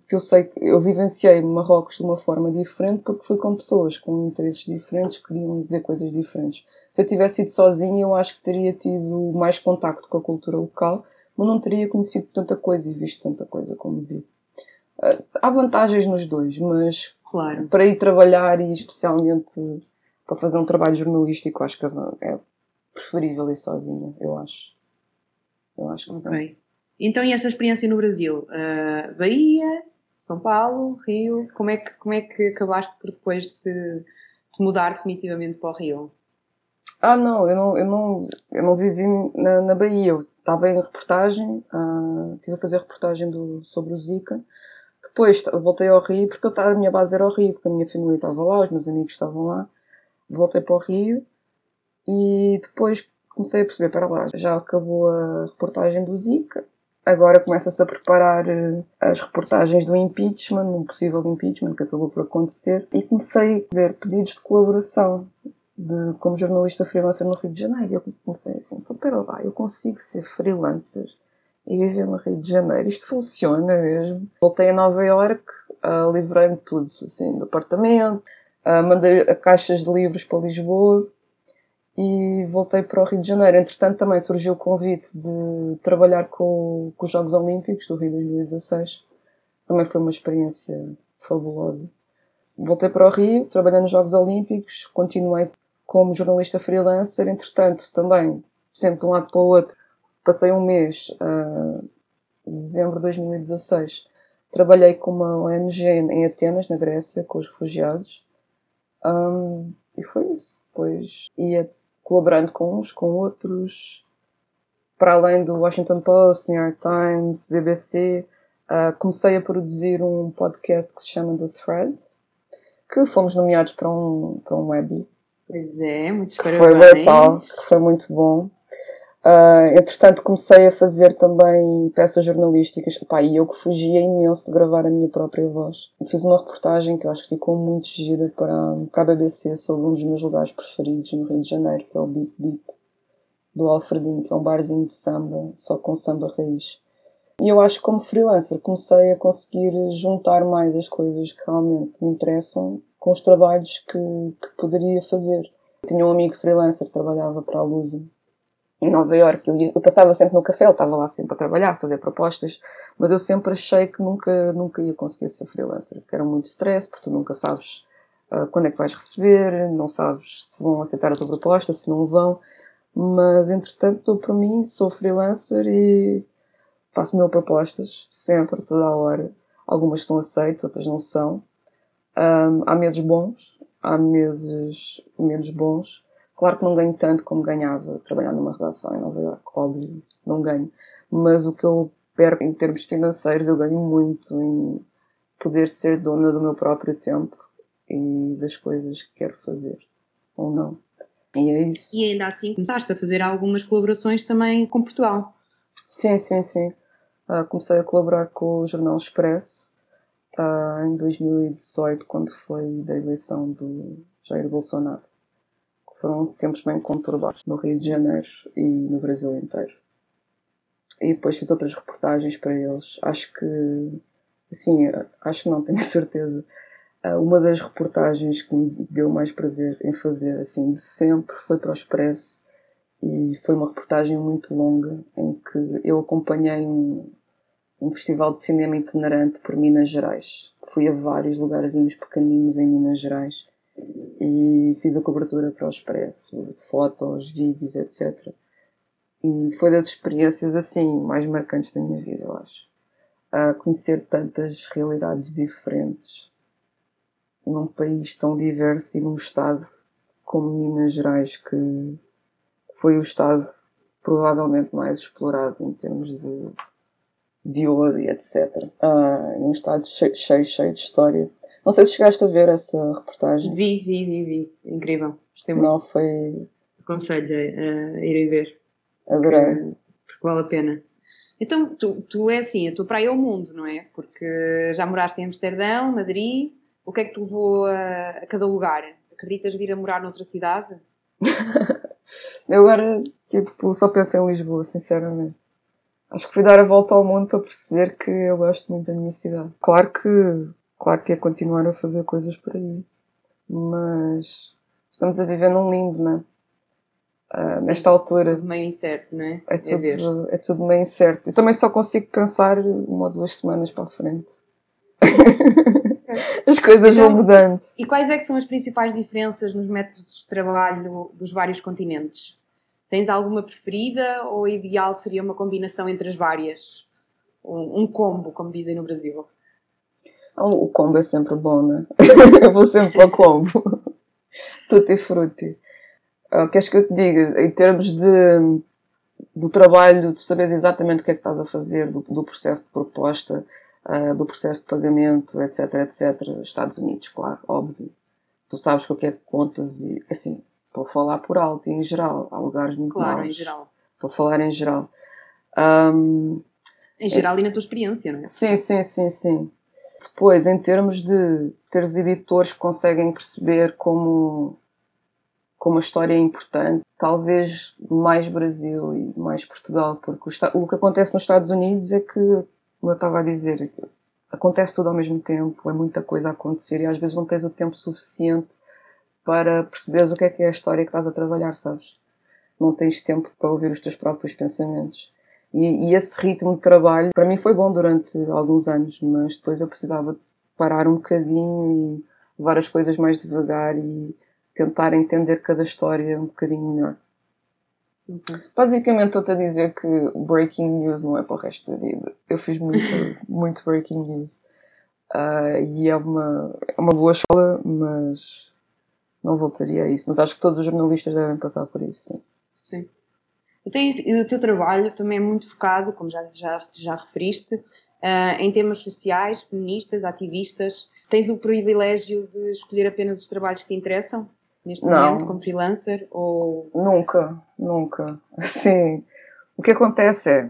que eu sei que eu vivenciei Marrocos de uma forma diferente porque fui com pessoas com interesses diferentes que queriam ver coisas diferentes. Se eu tivesse ido sozinha, eu acho que teria tido mais contacto com a cultura local, mas não teria conhecido tanta coisa e visto tanta coisa como vi. Uh, há vantagens nos dois, mas Claro. Para ir trabalhar e especialmente para fazer um trabalho jornalístico, acho que é preferível ir sozinha, eu acho. Eu acho que okay. sim. Então, e essa experiência no Brasil? Uh, Bahia, São Paulo, Rio, como é que, como é que acabaste por depois de, de mudar definitivamente para o Rio? Ah, não, eu não, eu não, eu não vivi na, na Bahia. Eu estava em reportagem, uh, estive a fazer reportagem do, sobre o Zika. Depois voltei ao Rio, porque eu, a minha base era o Rio, porque a minha família estava lá, os meus amigos estavam lá. Voltei para o Rio e depois comecei a perceber, para lá, já acabou a reportagem do Zika, agora começa-se a preparar eh, as reportagens do impeachment, um possível impeachment que acabou por acontecer, e comecei a ver pedidos de colaboração de, como jornalista freelancer no Rio de Janeiro. Eu comecei assim, então pera lá, eu consigo ser freelancer e viver no Rio de Janeiro, isto funciona mesmo. Voltei a Nova York, uh, livrei-me tudo, assim, do apartamento, uh, mandei caixas de livros para Lisboa, e voltei para o Rio de Janeiro. Entretanto, também surgiu o convite de trabalhar com, com os Jogos Olímpicos do Rio de 2016. Também foi uma experiência fabulosa. Voltei para o Rio, trabalhei nos Jogos Olímpicos, continuei como jornalista freelancer. Entretanto, também, sempre de um lado para o outro, passei um mês, uh, dezembro de 2016, trabalhei com uma ONG em Atenas, na Grécia, com os refugiados. Um, e foi isso. Depois ia colaborando com uns, com outros, para além do Washington Post, New York Times, BBC, uh, ah, comecei a produzir um podcast que se chama The Thread, que fomos nomeados para um, para um Webby. Pois é, muito que Foi brutal, que foi muito bom. Uh, entretanto, comecei a fazer também peças jornalísticas. Pá, e eu que fugia imenso de gravar a minha própria voz. Fiz uma reportagem que eu acho que ficou muito gira para, para a BBC sobre um dos meus lugares preferidos no Rio de Janeiro, que é o Bip Bip, do Alfredinho, que é um barzinho de samba, só com samba raiz. E eu acho que como freelancer comecei a conseguir juntar mais as coisas que realmente me interessam com os trabalhos que, que poderia fazer. tinha um amigo freelancer que trabalhava para a Lusa em Nova York. Eu, eu, passava sempre no café, ele estava lá sempre a trabalhar, a fazer propostas, mas eu sempre achei que nunca, nunca ia conseguir ser freelancer, que era muito stress, porque tu nunca sabes uh, quando é que vais receber, não sabes se vão aceitar a tua proposta, se não vão. Mas entretanto, para mim, sou freelancer e faço mil propostas, sempre, toda a hora. Algumas são aceitas, outras não são. Um, há meses bons, há meses menos bons Claro que não ganho tanto como ganhava trabalhando numa redação em Nova York, óbvio, não ganho. Mas o que eu perco em termos financeiros, eu ganho muito em poder ser dona do meu próprio tempo e das coisas que quero fazer, ou não. E é isso. E ainda assim começaste a fazer algumas colaborações também com Portugal. Sim, sim, sim. Uh, comecei a colaborar com o Jornal Expresso uh, em 2018, quando foi da eleição do Jair Bolsonaro. Foram tempos bem conturbados no Rio de Janeiro e no Brasil inteiro. E depois fiz outras reportagens para eles. Acho que, assim, acho que não, tenho certeza. Ah, uma das reportagens que me deu mais prazer em fazer, assim, de sempre, foi para o Expresso. E foi uma reportagem muito longa em que eu acompanhei um, um festival de cinema itinerante por Minas Gerais. Fui a vários lugarzinhos pequeninos em Minas Gerais e fiz a cobertura para o Expresso, fotos, vídeos, etc. E foi das experiências assim mais marcantes da minha vida, eu acho. A conhecer tantas realidades diferentes num país tão diverso e num estado como Minas Gerais, que foi o estado provavelmente mais explorado em termos de, de ouro e etc. Ah, um estado cheio, cheio, cheio de história não sei se chegaste a ver essa reportagem. Vi, vi, vi, vi. Incrível. Gostei muito. Não, foi. Aconselho a, a irem ver. Adorei. Porque, porque, vale a pena. Então, tu, tu é assim, a tua praia é o mundo, não é? Porque já moraste em Amsterdão, Madrid. O que é que te levou a, a cada lugar? Acreditas vir a morar noutra cidade? eu agora, tipo, só penso em Lisboa, sinceramente. Acho que fui dar a volta ao mundo para perceber que eu gosto muito da minha cidade. Claro que Claro que é continuar a fazer coisas por aí, mas estamos a viver num limbo, não é? Uh, nesta altura. É tudo meio incerto, não é? É tudo, é, é tudo meio incerto. Eu também só consigo pensar uma ou duas semanas para a frente. As coisas então, vão mudando. E quais é que são as principais diferenças nos métodos de trabalho dos vários continentes? Tens alguma preferida ou ideal seria uma combinação entre as várias? Um, um combo, como dizem no Brasil? O combo é sempre bom, né? eu vou sempre para o combo. Tutti frutti. Uh, queres que eu te diga? Em termos de, do trabalho, tu sabes exatamente o que é que estás a fazer, do, do processo de proposta, uh, do processo de pagamento, etc, etc. Estados Unidos, claro, óbvio. Tu sabes com o que é que contas e, assim, estou a falar por alto e em geral. Há lugares muito Claro, maus. em geral. Estou a falar em geral. Um, em geral é, e na tua experiência, não é? Sim, sim, sim, sim. Depois, em termos de ter os editores que conseguem perceber como, como a história é importante, talvez mais Brasil e mais Portugal, porque o, o que acontece nos Estados Unidos é que, como eu estava a dizer, acontece tudo ao mesmo tempo, é muita coisa a acontecer e às vezes não tens o tempo suficiente para perceberes o que é que é a história que estás a trabalhar, sabes? Não tens tempo para ouvir os teus próprios pensamentos. E, e, esse ritmo de trabalho, para mim, foi bom durante alguns anos, mas depois eu precisava parar um bocadinho e levar as coisas mais devagar e tentar entender cada história um bocadinho melhor. Okay. Basicamente, estou-te a dizer que breaking news não é para o resto da vida. Eu fiz muito, muito breaking news. Uh, e é uma, é uma boa escola, mas não voltaria a isso. Mas acho que todos os jornalistas devem passar por isso. Sim. sim. E o teu trabalho também é muito focado, como já, já, já referiste, uh, em temas sociais, feministas, ativistas. Tens o privilégio de escolher apenas os trabalhos que te interessam neste Não. momento, como freelancer? Ou... Nunca, nunca. Sim. O que acontece é,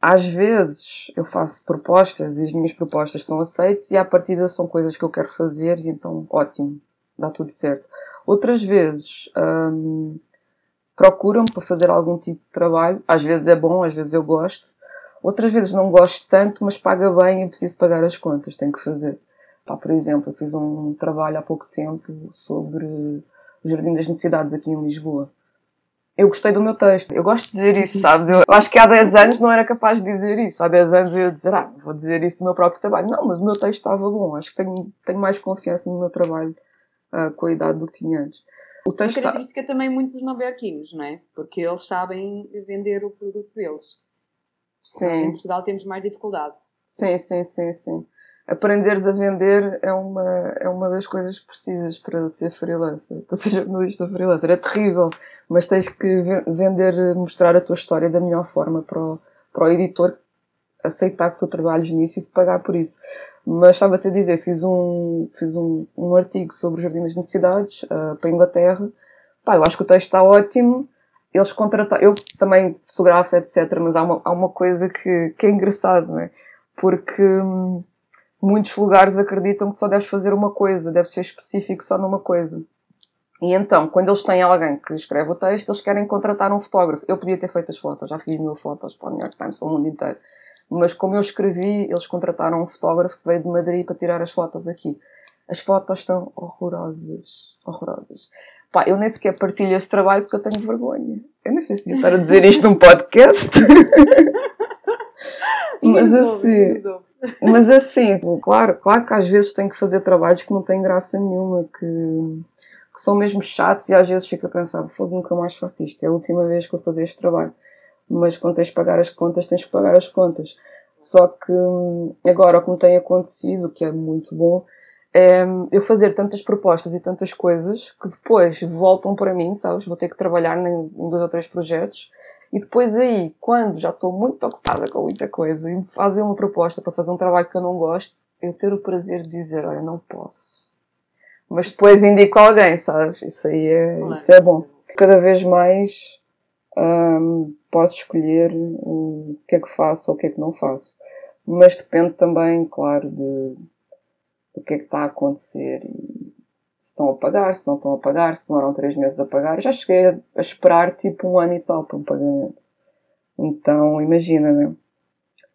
às vezes eu faço propostas e as minhas propostas são aceitas e à partida são coisas que eu quero fazer e então ótimo, dá tudo certo. Outras vezes hum, procuram-me para fazer algum tipo de trabalho. Às vezes é bom, às vezes eu gosto. Outras vezes não gosto tanto, mas paga bem e preciso pagar as contas, tenho que fazer. Pá, por exemplo, eu fiz um trabalho há pouco tempo sobre o Jardim das Necessidades aqui em Lisboa. Eu gostei do meu texto. Eu gosto de dizer isso, sabes? Eu acho que há 10 anos não era capaz de dizer isso. Há 10 anos eu ia dizer, ah, vou dizer isso do meu próprio trabalho. Não, mas o meu texto estava bom. Acho que tenho, tenho mais confiança no meu trabalho uh, com a idade do que tinha antes. O texto Uma característica está... também muito dos nova-iorquinos, não é? Porque eles sabem vender o produto deles. Sim. Nós em Portugal temos mais dificuldade. Sim, sim, sim, sim. Aprenderes a vender é uma, é uma das coisas precisas para ser freelancer, para ser jornalista freelancer. É terrível, mas tens que vender, mostrar a tua história da melhor forma para o, para o editor aceitar que tu trabalhes nisso e te pagar por isso. Mas estava-te a dizer, fiz um, fiz um, um artigo sobre o Jardim das Necessidades uh, para a Inglaterra. Pá, eu acho que o texto está ótimo. Eles contrataram, eu também fotografo, etc. Mas há uma, há uma coisa que, que é engraçado, não é? Porque hum, muitos lugares acreditam que só deves fazer uma coisa, deves ser específico só numa coisa. E então, quando eles têm alguém que escreve o texto, eles querem contratar um fotógrafo. Eu podia ter feito as fotos, já fiz mil fotos para o New York Times, para o mundo inteiro. Mas como eu escrevi, eles contrataram um fotógrafo que veio de Madrid para tirar as fotos aqui. As fotos estão horrorosas. Horrorosas. Pá, eu nem sequer partilho esse trabalho porque eu tenho vergonha. Eu nem sei se devia estar a dizer isto num podcast. mas assim. Mas assim, claro, claro que às vezes tenho que fazer trabalhos que não têm graça nenhuma, que, que são mesmo chatos e às vezes fico a pensar, fogo, nunca mais faço isto. É a última vez que vou fazer este trabalho mas quando tens de pagar as contas, tens que pagar as contas. Só que hum, agora o que me tem acontecido, que é muito bom, é hum, eu fazer tantas propostas e tantas coisas que depois voltam para mim, sabes? Vou ter que trabalhar em dois ou três projetos e depois aí, quando já estou muito ocupada com muita coisa e me fazem uma proposta para fazer um trabalho que eu não gosto, eu ter o prazer de dizer, olha, não posso. Mas depois indico alguém, sabes? Isso aí é, isso é bom. Cada vez mais um, posso escolher o que é que faço ou o que é que não faço. Mas depende também, claro, de do que é que está a acontecer e se estão a pagar, se não estão a pagar, se demoram três meses a pagar. Já cheguei a, a esperar tipo um ano e tal para um pagamento. Então, imagina, né?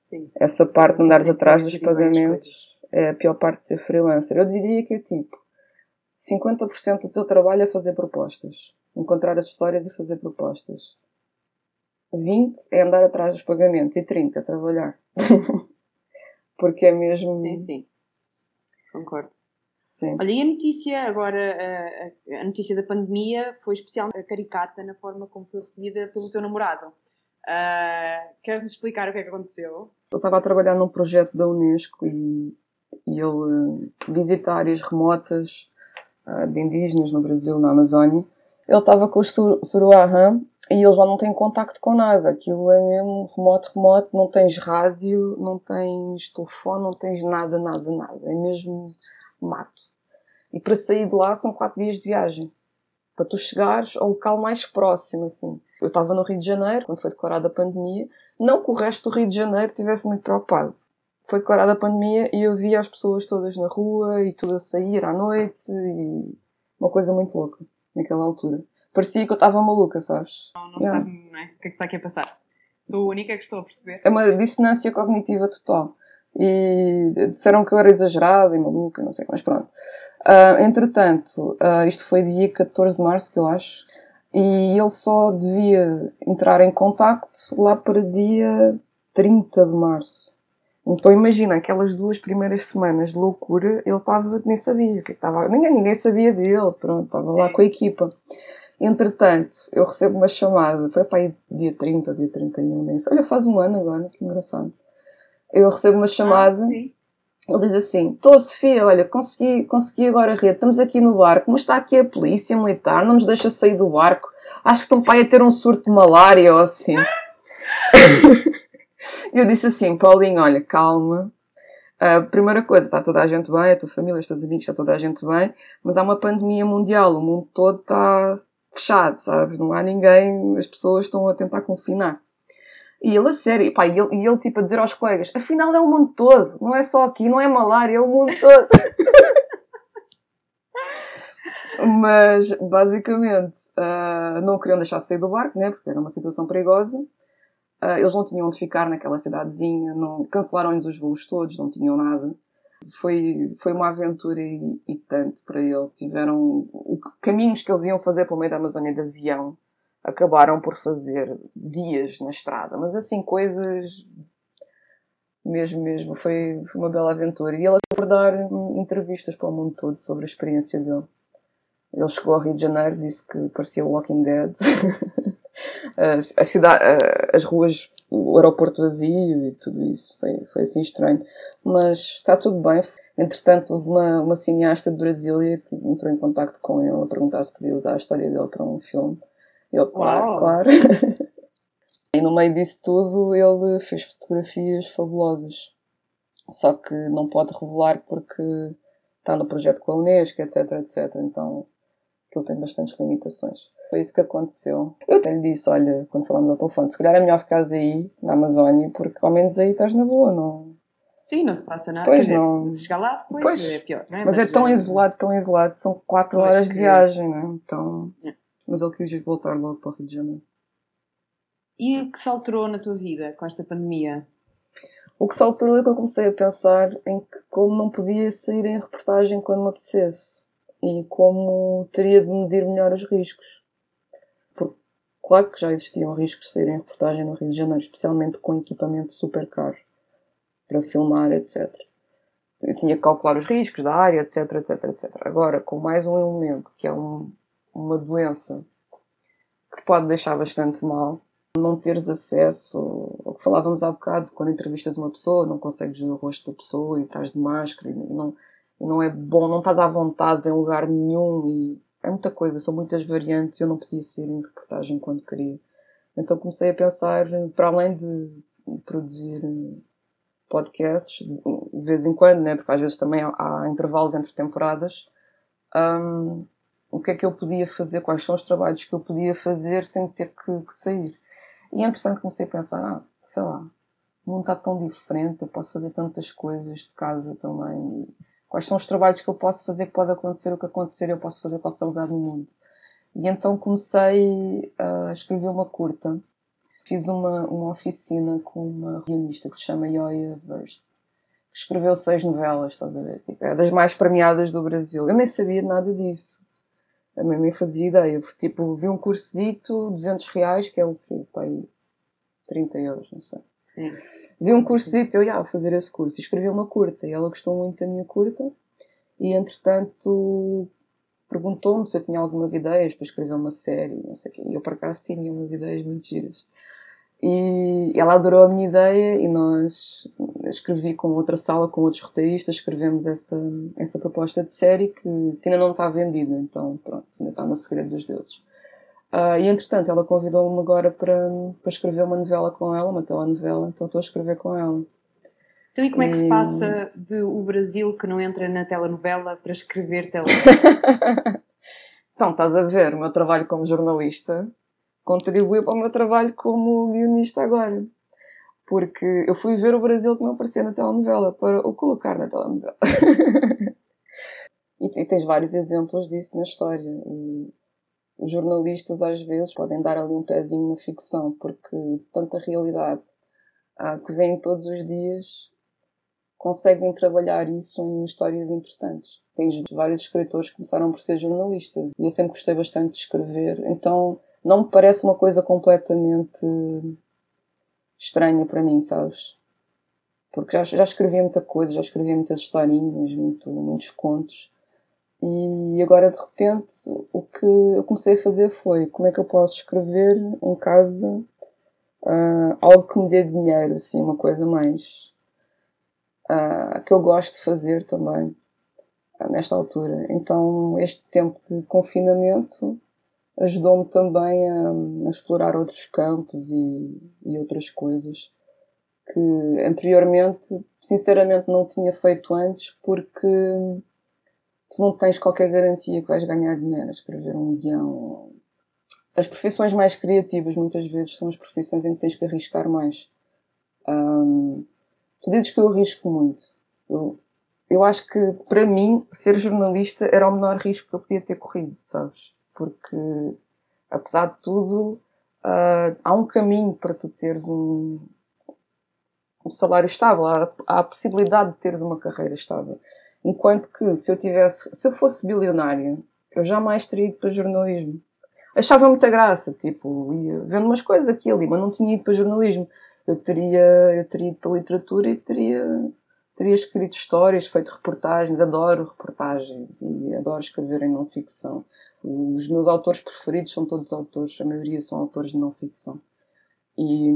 Sim. Essa parte de andares atrás dos pagamentos é a pior parte de ser freelancer. Eu diria que é tipo 50% do teu trabalho é fazer propostas. Encontrar as histórias e fazer propostas. 20 é andar atrás dos pagamentos e 30 é trabalhar. Porque é mesmo. Sim, sim. Concordo. Sim. Olha, e a notícia agora, a, a notícia da pandemia foi especial, caricata na forma como foi recebida pelo teu namorado. Uh, Queres-nos explicar o que é que aconteceu? Eu estava a trabalhar num projeto da Unesco e, e ele visita áreas remotas uh, de indígenas no Brasil, na Amazónia. Ele estava com os sur Suruahã e eles lá não têm contacto com nada. Aquilo é mesmo remoto, remoto. Não tens rádio, não tens telefone, não tens nada, nada, nada. É mesmo mato. E para sair de lá são quatro dias de viagem. Para tu chegares ao local mais próximo, assim. Eu estava no Rio de Janeiro, quando foi declarada a pandemia. Não que o resto do Rio de Janeiro estivesse muito preocupado. Foi declarada a pandemia e eu via as pessoas todas na rua e tudo a sair à noite e uma coisa muito louca naquela altura. Parecia que eu estava maluca, sabes? Não, não yeah. sabe, não é? O que é que está aqui a passar? Sou a única que estou a perceber. É uma dissonância cognitiva total. E disseram que eu era exagerada e maluca, não sei, mas pronto. Uh, entretanto, uh, isto foi dia 14 de março, que eu acho, e ele só devia entrar em contacto lá para dia 30 de março. Então imagina, aquelas duas primeiras semanas de loucura, ele estava, nem sabia, que estava, ninguém, ninguém sabia dele, pronto, estava lá com a equipa. Entretanto, eu recebo uma chamada, foi para aí dia 30, dia 31, nem sei, olha, faz um ano agora, que engraçado. Eu recebo uma chamada, ah, ele diz assim, Tô Sofia, olha, consegui, consegui agora a rede, estamos aqui no barco, mas está aqui a polícia militar, não nos deixa sair do barco, acho que estão pai a ter um surto de malária ou assim. E eu disse assim, Paulinho, olha, calma. A primeira coisa, está toda a gente bem, a tua família, os teus amigos, está toda a gente bem, mas há uma pandemia mundial, o mundo todo está fechado, sabes? Não há ninguém, as pessoas estão a tentar confinar. E ele a sério, pá, e, ele, e ele tipo a dizer aos colegas, afinal é o mundo todo, não é só aqui, não é malária, é o mundo todo. Mas, basicamente, uh, não queriam deixar de sair do barco, né? Porque era uma situação perigosa. Uh, eles não tinham onde ficar naquela cidadezinha, não, cancelaram-lhes os voos todos, não tinham nada. Foi, foi uma aventura e, e tanto para ele. Tiveram o, caminhos que eles iam fazer pelo meio da Amazónia de avião, acabaram por fazer dias na estrada, mas assim, coisas mesmo, mesmo. Foi, foi uma bela aventura. E ele acabou dar entrevistas para o mundo todo sobre a experiência dele. Ele chegou ao Rio de Janeiro, disse que parecia Walking Dead. as, as ruas, o aeroporto vazio e tudo isso. Foi, foi assim estranho. Mas está tudo bem. Entretanto, houve uma, uma cineasta de Brasília que entrou em contato com ele a perguntar se podia usar a história dele para um filme. Ele, claro, Uau. claro. e no meio disso tudo, ele fez fotografias fabulosas. Só que não pode revelar porque está no projeto com a Unesco, etc, etc. Então que ele tem bastantes limitações. Foi isso que aconteceu. Eu até lhe disse, olha, quando falamos ao telefone, se calhar é melhor ficares aí, na Amazónia, porque ao menos aí estás na boa, não... Sim, não se passa nada. Pois Quer não. Dizer, se chegar lá, pois, pois, é pior, não é? Mas, mas é tão é... isolado, tão isolado, são 4 horas que... de viagem, não é? Então... É. Mas ele quis voltar logo para o Rio de Janeiro. E o que se alterou na tua vida com esta pandemia? O que se alterou é que eu comecei a pensar em como não podia sair em reportagem quando me apetecesse e como teria de medir melhor os riscos. Porque, claro que já existiam riscos de sair em reportagem no Rio de Janeiro, especialmente com equipamento super caro para filmar, etc. Eu tinha que calcular os riscos da área, etc, etc, etc. Agora, com mais um elemento que é um, uma doença que te pode deixar bastante mal, não teres acesso ao que falávamos há bocado, quando entrevistas uma pessoa, não consegues ver o rosto da pessoa e estás de máscara e não, e não é bom, não estás à vontade em lugar nenhum. E é muita coisa, são muitas variantes, eu não podia sair em reportagem quando queria. Então comecei a pensar, para além de produzir podcasts, de vez em quando, né, porque às vezes também há, intervalos entre temporadas, um, o que é que eu podia fazer, quais são os trabalhos que eu podia fazer sem ter que, que sair. E é interessante comecei a pensar, ah, sei lá, o mundo está tão diferente, eu posso fazer tantas coisas de casa também Quais são os trabalhos que eu posso fazer que pode acontecer o que acontecer eu posso fazer em qualquer lugar no mundo. E então comecei a escrever uma curta. Fiz uma, uma oficina com uma guionista que se chama Yoya Verst, que escreveu seis novelas, estás a ver? Tipo, é das mais premiadas do Brasil. Eu nem sabia nada disso. Eu nem fazia ideia. Tipo, vi um cursito, 200 reais, que é o quê? Pai, 30 euros, não sei. Vi um curso e eu ia fazer esse curso e escrevi uma curta e ela gostou muito da minha curta e entretanto perguntou-me se eu tinha algumas ideias para escrever uma série, não sei o quê. E eu, por acaso, tinha umas ideias muito giras. E ela adorou a minha ideia e nós escrevi com outra sala, com outros roteiristas, escrevemos essa, essa proposta de série que, que ainda não está vendida, então pronto, ainda está no segredo dos deuses. Uh, e entretanto ela convidou-me agora para, para escrever uma novela com ela, uma telenovela, então estou a escrever com ela. Então e como é que se passa de o Brasil que não entra na telenovela para escrever telenovelas? então, estás a ver, o meu trabalho como jornalista contribuiu para o meu trabalho como guionista agora. Porque eu fui ver o Brasil que não aparecia na telenovela para o colocar na telenovela. e, e, tens vários exemplos disso na história. E os jornalistas às vezes podem dar ali um pezinho na ficção, porque de tanta realidade ah, que vem todos os dias conseguem trabalhar isso em histórias interessantes. Tens vários escritores que começaram por ser jornalistas e eu sempre gostei bastante de escrever, então não me parece uma coisa completamente estranha para mim, sabes? Porque já, já escrevi muita coisa, já escrevi muitas historinhas, muito, muitos contos. E agora de repente o que eu comecei a fazer foi como é que eu posso escrever em casa uh, algo que me dê dinheiro, assim, uma coisa mais uh, que eu gosto de fazer também uh, nesta altura. Então este tempo de confinamento ajudou-me também a, a, explorar outros campos e, e, outras coisas que anteriormente, sinceramente, não tinha feito antes porque tu não tens qualquer garantia que vais ganhar dinheiro a escrever um guião. As profissões mais criativas, muitas vezes, são as profissões em que tens que arriscar mais. Um, tu dizes que eu arrisco muito. Eu, eu acho que, para mim, ser jornalista era o menor risco que eu podia ter corrido, sabes? porque apesar de tudo uh, há um caminho para tu teres um, um salário estável, há, há, a possibilidade de teres uma carreira estável. Enquanto que se eu tivesse, se eu fosse bilionária, eu jamais teria ido para jornalismo. Achava muita graça, tipo, ia vendo umas coisas aqui ali, mas não tinha ido para jornalismo. Eu teria, eu teria ido para literatura e teria, teria escrito histórias, feito reportagens, adoro reportagens e adoro escrever em não ficção. Os meus autores preferidos são todos autores, a maioria são autores de não ficção. E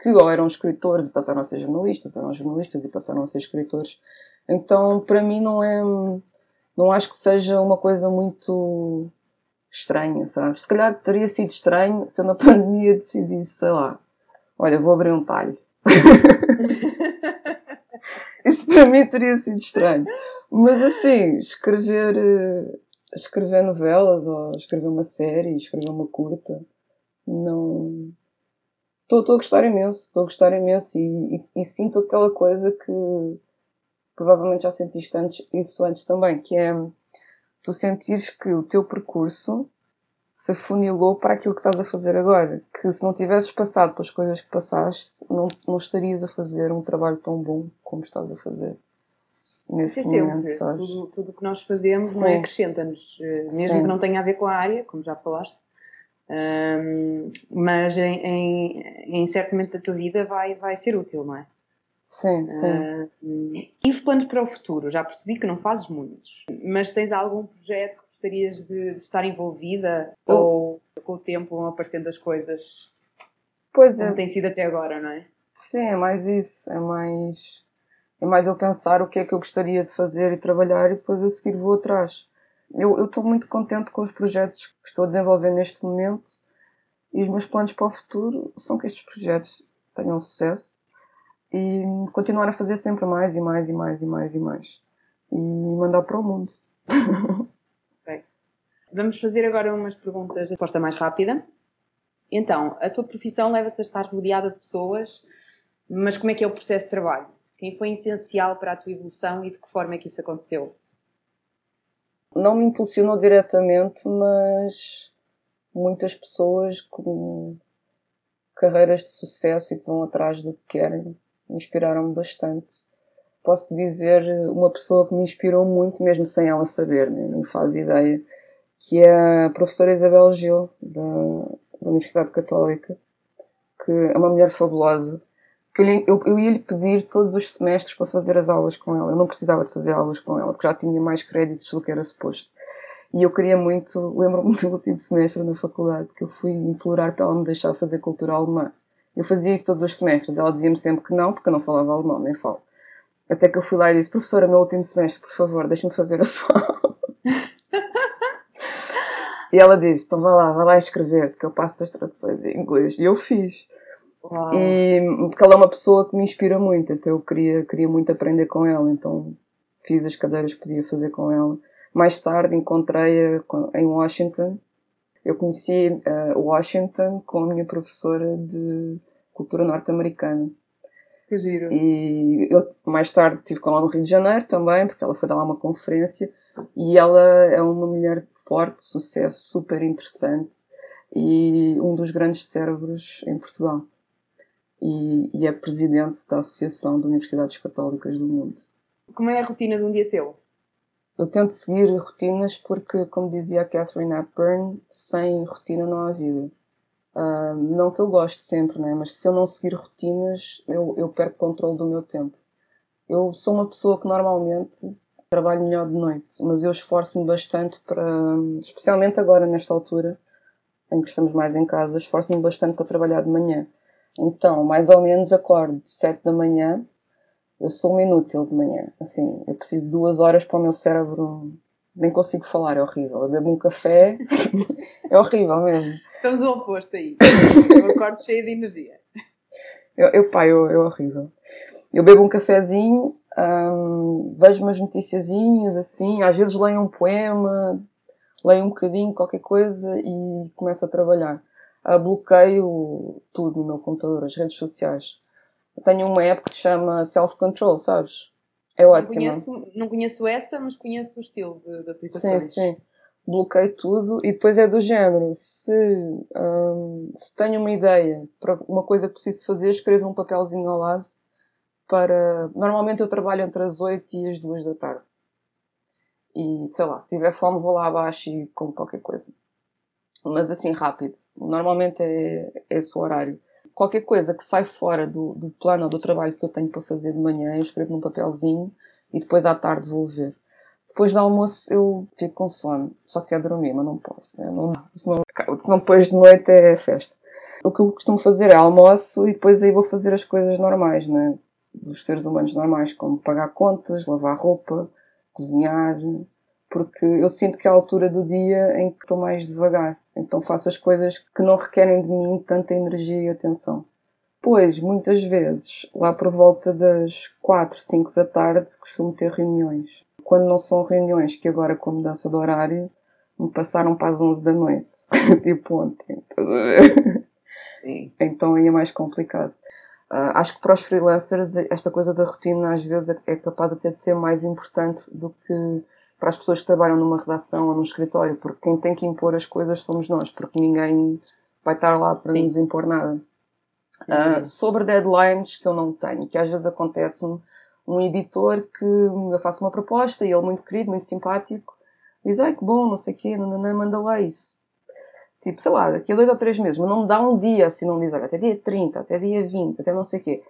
que ou eram escritores e passaram a ser jornalistas, eram jornalistas e passaram a ser escritores. Então, para mim, não é. Não acho que seja uma coisa muito estranha, sabes? Se calhar teria sido estranho se eu na pandemia decidisse, sei lá, olha, vou abrir um talho. Isso para mim teria sido estranho. Mas assim, escrever eh, escrever novelas ou escrever uma série, escrever uma curta. Não. Estou a gostar imenso, estou a gostar imenso e, e, e, sinto aquela coisa que provavelmente já sentiste antes, isso antes também, que é tu sentires que o teu percurso se afunilou para aquilo que estás a fazer agora. Que se não tivesses passado pelas coisas que passaste, não, não estarias a fazer um trabalho tão bom como estás a fazer nesse Sim, momento, sabes? Tudo, tudo que nós fazemos Sim. não é acrescenta-nos, eh, mesmo Sim. que não tenha a ver com a área, como já falaste. Um, mas em, em, em, certo momento da tua vida vai, vai ser útil, não é? Sim, sim. Uh, e os planos para o futuro? Já percebi que não fazes muitos, mas tens algum projeto que gostarias de, de estar envolvida? Oh. Ou com o tempo vão aparecendo as coisas pois como é. tem sido até agora, não é? Sim, é mais isso. É mais é mais eu pensar o que é que eu gostaria de fazer e trabalhar e depois a seguir vou atrás. Eu estou muito contente com os projetos que estou a desenvolver neste momento e os meus planos para o futuro são que estes projetos tenham sucesso e continuar a fazer sempre mais e mais e mais e mais e mais e mandar para o mundo. okay. Vamos fazer agora umas perguntas de resposta mais rápida. Então, a tua profissão leva-te a estar rodeada de pessoas, mas como é que é o processo de trabalho? Quem foi essencial para a tua evolução e de que forma é que isso aconteceu? Não me impulsionou diretamente, mas muitas pessoas com carreiras de sucesso e que vão atrás do que querem inspiraram-me bastante. Posso dizer uma pessoa que me inspirou muito, mesmo sem ela saber, né? nem faz ideia, que é a professora Isabel Gil, da, da Universidade Católica, que é uma mulher fabulosa, que eu, eu, eu ia-lhe pedir todos os semestres para fazer as aulas com ela. Eu não precisava de fazer aulas com ela, porque já tinha mais créditos do que era suposto. E eu queria muito, lembro-me do último semestre na faculdade, que eu fui implorar para ela me deixar fazer cultura alemã. Eu fazia isso todos os semestres, ela dizia-me sempre que não, porque eu não falava alemão, nem falo. Até que eu fui lá e disse, professora, meu último semestre, por favor, deixe-me fazer a sua e ela disse, então vá lá, vá lá escrever-te, que eu passo das traduções em inglês. E eu fiz. Uau. E, porque ela é uma pessoa que me inspira muito, então eu queria, queria muito aprender com ela, então fiz as cadeiras que podia fazer com ela. Mais tarde encontrei-a em Washington. Eu conheci uh, Washington com a minha professora de cultura norte-americana. Que giro. E eu mais tarde estive com ela no Rio de Janeiro também, porque ela foi dar lá uma conferência. E ela é uma mulher de forte sucesso, super interessante e um dos grandes cérebros em Portugal e, e é presidente da Associação de Universidades Católicas do Mundo. Como é a rotina de um dia teu? Eu tento seguir rotinas porque, como dizia a Catherine Hepburn, sem rotina não há vida. Uh, não que eu goste sempre, né? mas se eu não seguir rotinas, eu, eu perco controle do meu tempo. Eu sou uma pessoa que normalmente trabalho melhor de noite, mas eu esforço-me bastante para, especialmente agora nesta altura, em que estamos mais em casa, esforço-me bastante para trabalhar de manhã. Então, mais ou menos acordo sete da manhã. Eu sou um inútil de manhã. Assim, eu preciso de duas horas para o meu cérebro. Nem consigo falar, é horrível. Eu bebo um café, é horrível mesmo. Estamos o oposto aí. Eu acordo cheio de energia. Eu, eu pá, eu, é horrível. Eu bebo um cafezinho, hum, vejo umas noticiazinhas assim, às vezes leio um poema, leio um bocadinho, qualquer coisa e começo a trabalhar uh, bloqueio tudo no meu computador, as redes sociais. Eu tenho uma app que se chama Self Control, sabes? É ótimo. Não conheço, não conheço essa, mas conheço o estilo de, de aplicações. Sim, sim. Bloqueio tudo e depois é do género. Se, um, se tenho uma ideia para uma coisa que preciso fazer, escrevo num papelzinho ao lado para. Normalmente eu trabalho entre as 8 e as 2 da tarde. E sei lá, se tiver fome, vou lá abaixo e como qualquer coisa mas assim rápido. Normalmente é, é esse o horário. Qualquer coisa que sai fora do, do plano ou do trabalho que eu tenho para fazer de manhã, eu escrevo num papelzinho e depois à tarde vou ver. Depois do almoço eu fico com sono, só quero dormir, mas não posso, né? não, senão, senão depois de noite é festa. O que eu costumo fazer é almoço e depois aí vou fazer as coisas normais, né? dos seres humanos normais, como pagar contas, lavar roupa, cozinhar, porque eu sinto que é a altura do dia em que estou mais devagar. Então faço as coisas que não requerem de mim tanta energia e atenção. Pois, muitas vezes, lá por volta das 4, 5 da tarde, costumo ter reuniões. Quando não são reuniões que agora, com a mudança de horário, me passaram para as 11 da noite. tipo ontem, estás a ver? Sim. Então aí é mais complicado. Uh, acho que para os freelancers esta coisa da rotina às vezes é, é capaz até de ser mais importante do que para as pessoas que trabalham numa redação ou num escritório, porque quem tem que impor as coisas somos nós, porque ninguém vai estar lá para Sim. nos impor nada. Uh, sobre deadlines que eu não tenho, que às vezes acontece-me um editor que eu faço uma proposta e ele muito querido, muito simpático, diz, ai que bom, não sei o quê, não, não, manda lá isso. Tipo, sei lá, daqui a dois ou três meses, mas não me dá um dia assim, não diz, olha, até dia 30, até dia 20, até não sei o quê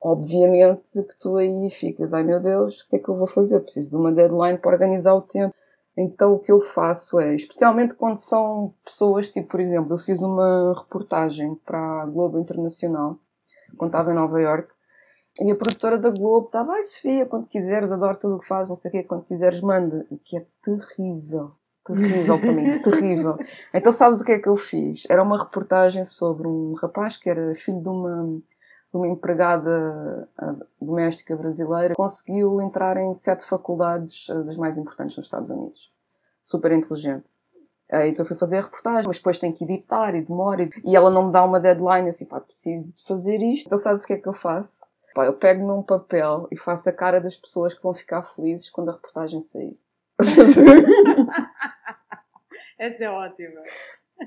obviamente que tu aí ficas, ai meu Deus, o que é que eu vou fazer? Preciso de uma deadline para organizar o tempo. Então o que eu faço é, especialmente quando são pessoas, tipo, por exemplo, eu fiz uma reportagem para a Globo Internacional, quando estava em Nova York, e a produtora da Globo estava, ai Sofia, quando quiseres, adoro tudo o que fazes, não sei o quê, quando quiseres, manda. O que é terrível. Terrível para mim, terrível. Então sabes o que é que eu fiz? Era uma reportagem sobre um rapaz que era filho de uma de uma empregada doméstica brasileira, conseguiu entrar em sete faculdades eh, das mais importantes nos Estados Unidos. Super inteligente. Eh, então eu fui fazer a reportagem, mas depois tenho que editar e demora. E ela não me dá uma deadline, assim, pá, preciso de fazer isto. Então sabes o que é que eu faço? Pá, eu pego num papel e faço a cara das pessoas que vão ficar felizes quando a reportagem sair. Essa é ótima.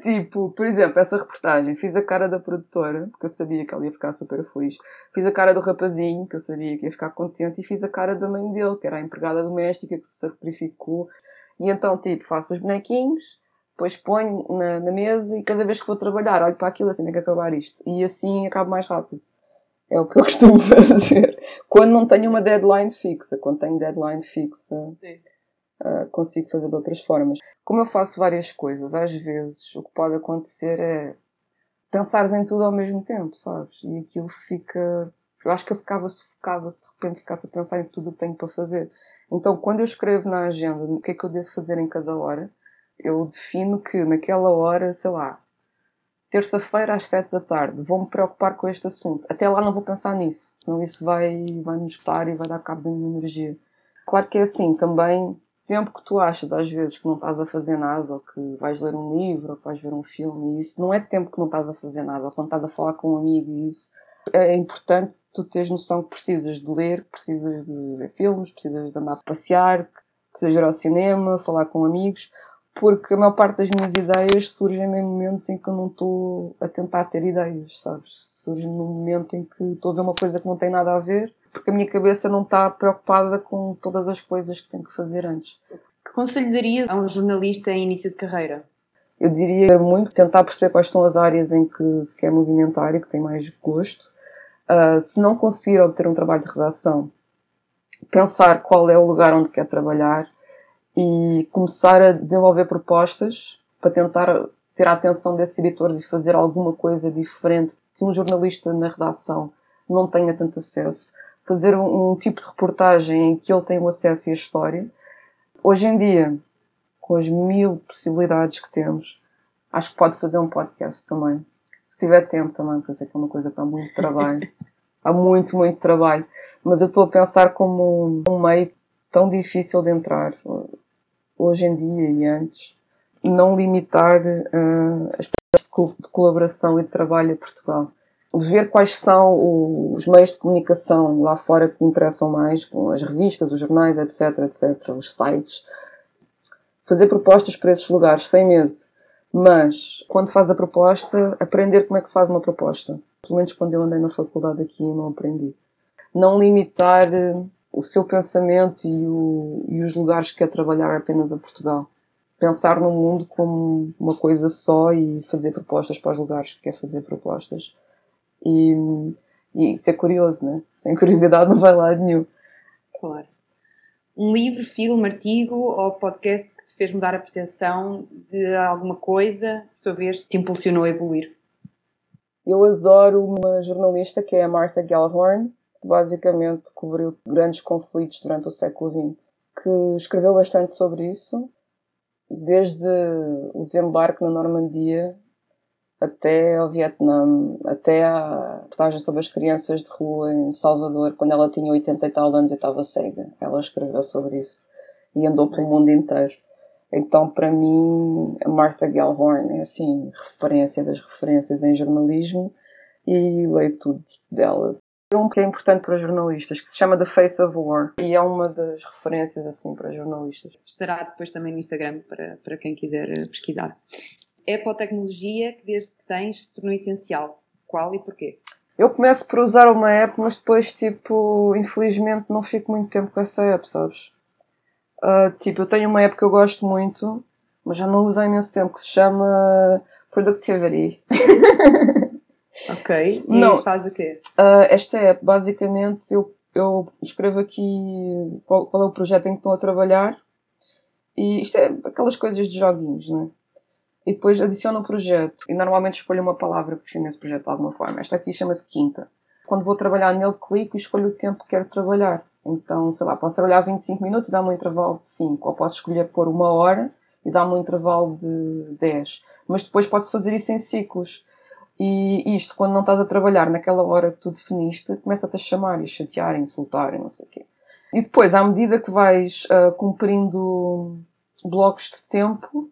Tipo, por exemplo, essa reportagem, fiz a cara da produtora, porque eu sabia que ela ia ficar super feliz. Fiz a cara do rapazinho, que eu sabia que ia ficar contente, e fiz a cara da mãe dele, que era a empregada doméstica que se sacrificou. E então, tipo, faço os bonequinhos, depois ponho na, na mesa e cada vez que vou trabalhar, olho para aquilo assim, tem que acabar isto. E assim acabo mais rápido. É o que eu costumo fazer. Quando não tenho uma deadline fixa. Quando tenho deadline fixa, uh, consigo fazer de outras formas. Como eu faço várias coisas, às vezes o que pode acontecer é pensares em tudo ao mesmo tempo, sabes? E aquilo fica. Eu acho que eu ficava sufocada se de repente ficasse a pensar em tudo o que tenho para fazer. Então, quando eu escrevo na agenda o que é que eu devo fazer em cada hora, eu defino que naquela hora, sei lá, terça-feira às sete da tarde, vou-me preocupar com este assunto. Até lá não vou pensar nisso, senão isso vai, vai me esgotar e vai dar cabo da minha energia. Claro que é assim, também tempo que tu achas às vezes que não estás a fazer nada, ou que vais ler um livro, ou que vais ver um filme, e isso não é tempo que não estás a fazer nada, ou quando estás a falar com um amigo e isso. É importante tu teres noção que precisas de ler, que precisas de ver filmes, precisas de andar a passear, que precisas ir ao cinema, falar com amigos, porque a maior parte das minhas ideias surgem em momentos em que eu não estou a tentar ter ideias, sabes? Surgem num momento em que estou a ver uma coisa que não tem nada a ver, porque a minha cabeça não está preocupada com todas as coisas que tenho que fazer antes. Que conselho darias a um jornalista em início de carreira? Eu diria muito tentar perceber quais são as áreas em que se quer movimentar e que tem mais gosto. Uh, se não conseguir obter um trabalho de redação, pensar qual é o lugar onde quer trabalhar e começar a desenvolver propostas para tentar ter a atenção desses editores e fazer alguma coisa diferente que um jornalista na redação não tenha tanto acesso. Fazer um, um tipo de reportagem em que ele tem o acesso e a história. Hoje em dia, com as mil possibilidades que temos, acho que pode fazer um podcast também. Se tiver tempo também, porque eu sei que é uma coisa que dá muito trabalho. há muito, muito trabalho. Mas eu estou a pensar como um meio tão difícil de entrar hoje em dia e antes, não limitar uh, as de colaboração e de trabalho a Portugal. Ver quais são os meios de comunicação lá fora que me interessam mais, com as revistas, os jornais, etc, etc, os sites. Fazer propostas para esses lugares, sem medo. Mas, quando faz a proposta, aprender como é que se faz uma proposta. Pelo menos quando eu andei na faculdade aqui, não aprendi. Não limitar o seu pensamento e, o, e os lugares que quer trabalhar apenas a Portugal. Pensar no mundo como uma coisa só e fazer propostas para os lugares que quer fazer propostas. E, e ser curioso, né? Sem curiosidade não vai lá nenhum. Claro. Um livro, filme, artigo ou podcast que te fez mudar a percepção de alguma coisa, por sua vez, te impulsionou a evoluir? Eu adoro uma jornalista que é a Martha Gellhorn, que basicamente cobriu grandes conflitos durante o século XX, que escreveu bastante sobre isso, desde o desembarque na Normandia até ao Vietnã, até a reportagem sobre as crianças de rua em Salvador, quando ela tinha 80 e tal anos e estava cega. Ela escreveu sobre isso e andou pelo mundo inteiro. Então, para mim, a Martha Gellhorn é assim, referência das referências em jornalismo e leio tudo dela um que é importante para jornalistas, que se chama The Face of War, e é uma das referências assim para jornalistas. Estará depois também no Instagram para, para quem quiser eh, pesquisar. É a tecnologia que desde que tens se tornou essencial. Qual e porquê? Eu começo por usar uma app, mas depois, tipo, infelizmente não fico muito tempo com essa app, sabes? Uh, tipo, eu tenho uma app que eu gosto muito, mas já não uso há imenso tempo, que se chama Productivity. Ok. E não, faz o quê? Uh, esta é, basicamente, eu, eu escrevo aqui qual, qual, é o projeto em que estão a trabalhar e isto é aquelas coisas de joguinhos, né? E depois adiciono o projeto e normalmente escolho uma palavra que define esse projeto de alguma forma. Esta aqui chama-se quinta. Quando vou trabalhar nele, clico e escolho o tempo que quero trabalhar. Então, sei lá, posso trabalhar 25 minutos e dar-me um intervalo de 5. Ou posso escolher pôr uma hora e dar-me um intervalo de 10. Mas depois posso fazer isso em ciclos. E isto, quando não estás a trabalhar naquela hora que tu definiste, começa-te a chamar e a chatear, a insultar e não sei o quê. E depois, à medida que vais uh, cumprindo blocos de tempo,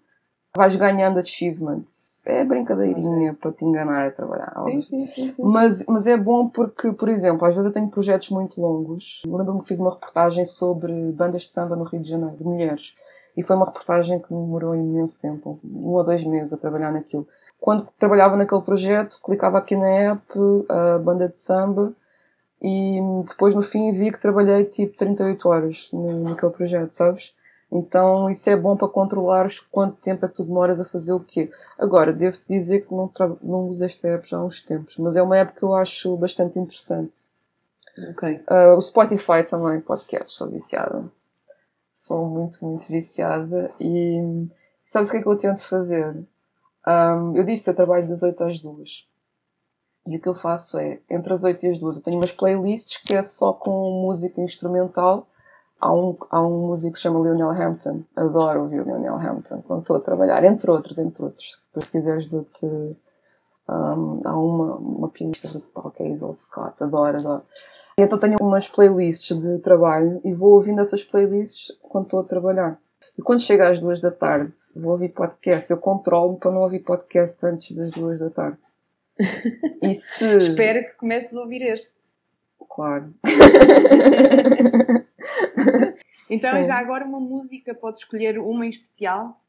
vais ganhando achievements. É brincadeirinha para te enganar a trabalhar. Sim, sim, sim, mas, mas é bom porque, por exemplo, às vezes eu tenho projetos muito longos. Lembro-me que fiz uma reportagem sobre bandas de samba no Rio de Janeiro, de mulheres. E foi uma reportagem que demorou imenso tempo, um ou dois meses a trabalhar naquilo. Quando trabalhava naquele projeto, clicava aqui na app, a banda de samba, e depois no fim vi que trabalhei tipo 38 horas naquele projeto, sabes? Então isso é bom para controlares quanto tempo é que tu demoras a fazer o quê. Agora, devo dizer que não, não uso esta app já há uns tempos, mas é uma app que eu acho bastante interessante. Ok. Uh, o Spotify também, podcast, sou viciada. Sou muito, muito viciada e sabes o que é que eu tento fazer? Um, eu disse que eu trabalho das 8 às 2. E o que eu faço é, entre as 8 e as 2, eu tenho umas playlists que é só com música instrumental Há um, há um músico que se chama Lionel Hampton. Adoro ouvir o Lionel Hampton quando estou a trabalhar. Entre outros, entre outros. Se quiseres dou-te... Um, há uma, uma pianista tal que é Hazel Scott. Adoro, adoro. E então tenho umas playlists de trabalho e vou ouvindo essas playlists quando estou a trabalhar. E quando chega às duas da tarde, vou ouvir podcast. Eu controlo para não ouvir podcast antes das duas da tarde. E se... Espero que comeces a ouvir este. Claro. então, Sim. já agora uma música, pode escolher uma em especial?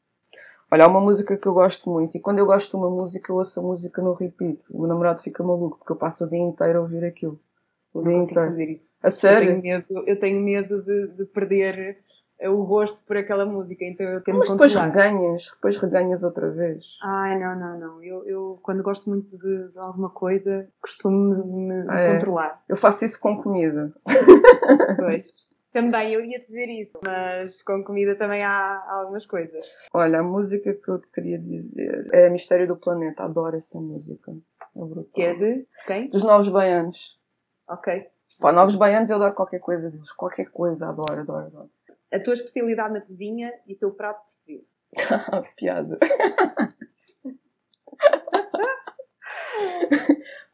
Olha, há uma música que eu gosto muito e quando eu gosto de uma música, eu ouço a música no repeat. O meu namorado fica maluco porque eu passo o dia inteiro a ouvir aquilo. O dia inteiro. fazer isso. A sério? Eu tenho medo, eu tenho medo de, de perder o gosto por aquela música, então eu tenho Mas depois reganhas, depois reganhas outra vez. Ai, não, não, não. Eu, eu quando gosto muito de, de alguma coisa, costumo me, me ah, é. controlar. Eu faço isso com comida. Pois. Também eu ia dizer isso, mas com comida também há algumas coisas. Olha, a música que eu te queria dizer é Mistério do Planeta, adoro essa música. É brutal. Que é de quem? Dos Novos Baianos. Ok. Pá, Novos Baianos eu adoro qualquer coisa deles, qualquer coisa, adoro, adoro, adoro. A tua especialidade na cozinha e o teu prato preferido? Piada.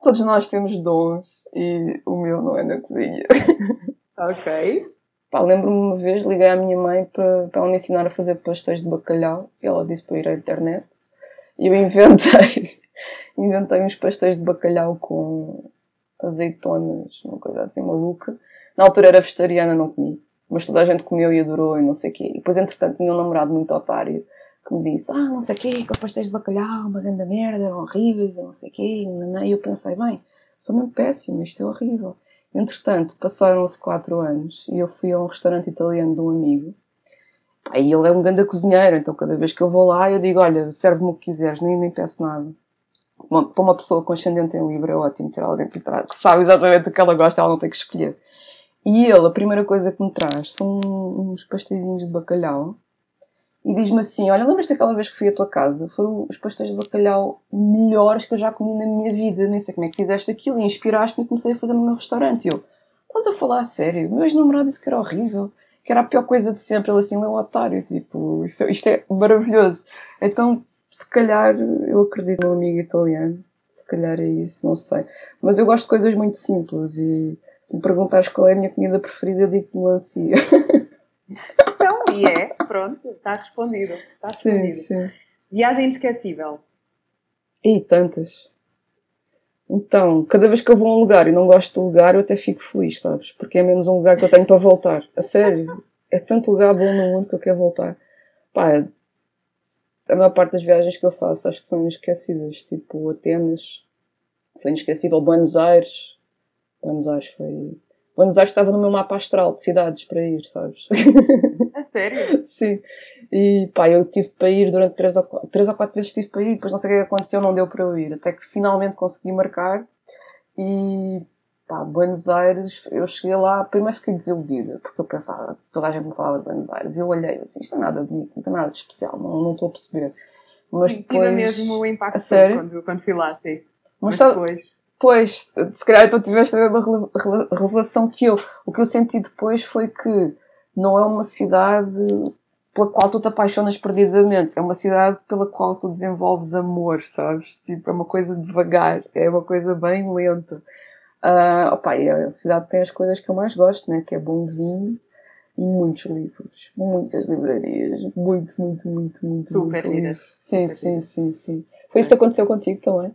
Todos nós temos dons e o meu não é na cozinha. Ok. Pá, lembro-me uma vez, liguei à minha mãe para, para ela me ensinar a fazer pastéis de bacalhau e ela disse para ir à internet. E eu inventei, inventei uns pastéis de bacalhau com azeitonas, uma coisa assim maluca. Na altura era vegetariana, não comi. Mas toda a gente comeu e adorou e não sei o quê. E depois, entretanto, tinha um namorado muito otário que me disse: Ah, não sei o quê, aqueles pastéis de bacalhau, uma grande merda, eram horríveis e não sei o quê. E eu pensei: bem, sou mesmo péssimo, isto é horrível. Entretanto, passaram-se quatro anos e eu fui a um restaurante italiano de um amigo. Aí ele é um grande cozinheiro, então cada vez que eu vou lá eu digo: Olha, serve-me o que quiseres, nem, nem peço nada. Uma, para uma pessoa com ascendente em livro é ótimo ter alguém que, que sabe exatamente o que ela gosta, ela não tem que escolher. E ele, a primeira coisa que me traz são uns pasteizinhos de bacalhau e diz-me assim: Olha, lembras daquela vez que fui à tua casa? Foram os pastéis de bacalhau melhores que eu já comi na minha vida. Nem sei como é que fizeste aquilo. E inspiraste-me e comecei a fazer no meu restaurante. E eu: Estás a falar a sério? Meu ex-namorado disse que era horrível, que era a pior coisa de sempre. Ele assim: Ele é um otário. Tipo, isto, isto é maravilhoso. Então, se calhar, eu acredito no amigo italiano. Se calhar é isso, não sei. Mas eu gosto de coisas muito simples e se me perguntares qual é a minha comida preferida, digo melancia. E é, pronto, está respondido. Está respondido. Sim, sim. Viagem inesquecível. E tantas. Então, cada vez que eu vou a um lugar e não gosto do lugar, eu até fico feliz, sabes? Porque é menos um lugar que eu tenho para voltar. A sério. É tanto lugar bom no mundo que eu quero voltar. Pá, a maior parte das viagens que eu faço acho que são inesquecíveis. Tipo, Atenas, foi inesquecível. Buenos Aires, Buenos Aires foi. Buenos Aires estava no meu mapa astral de cidades para ir, sabes? A sério? Sim. E pá, eu tive para ir durante 3 ou 4, 3 ou 4 vezes tive para ir, depois não sei o que aconteceu, não deu para eu ir. Até que finalmente consegui marcar e pá, Buenos Aires, eu cheguei lá, primeiro fiquei desiludida, porque eu pensava, toda a gente me falava de Buenos Aires, e eu olhei assim, isto não é nada bonito, não tem nada de especial, não, não estou a perceber. Mas depois... Tive mesmo o impacto quando, quando fui lá, sim. Mas, Mas depois... Pois, se calhar então tiveste a mesma revelação que eu. O que eu senti depois foi que não é uma cidade pela qual tu te apaixonas perdidamente, é uma cidade pela qual tu desenvolves amor, sabes? Tipo, é uma coisa devagar, é uma coisa bem lenta. Uh, opa, e a cidade tem as coisas que eu mais gosto, né? Que é bom vinho e muitos livros, muitas livrarias, muito, muito, muito, muito. Super muito Sim, Super sim, sim, sim. Foi isso que aconteceu contigo também?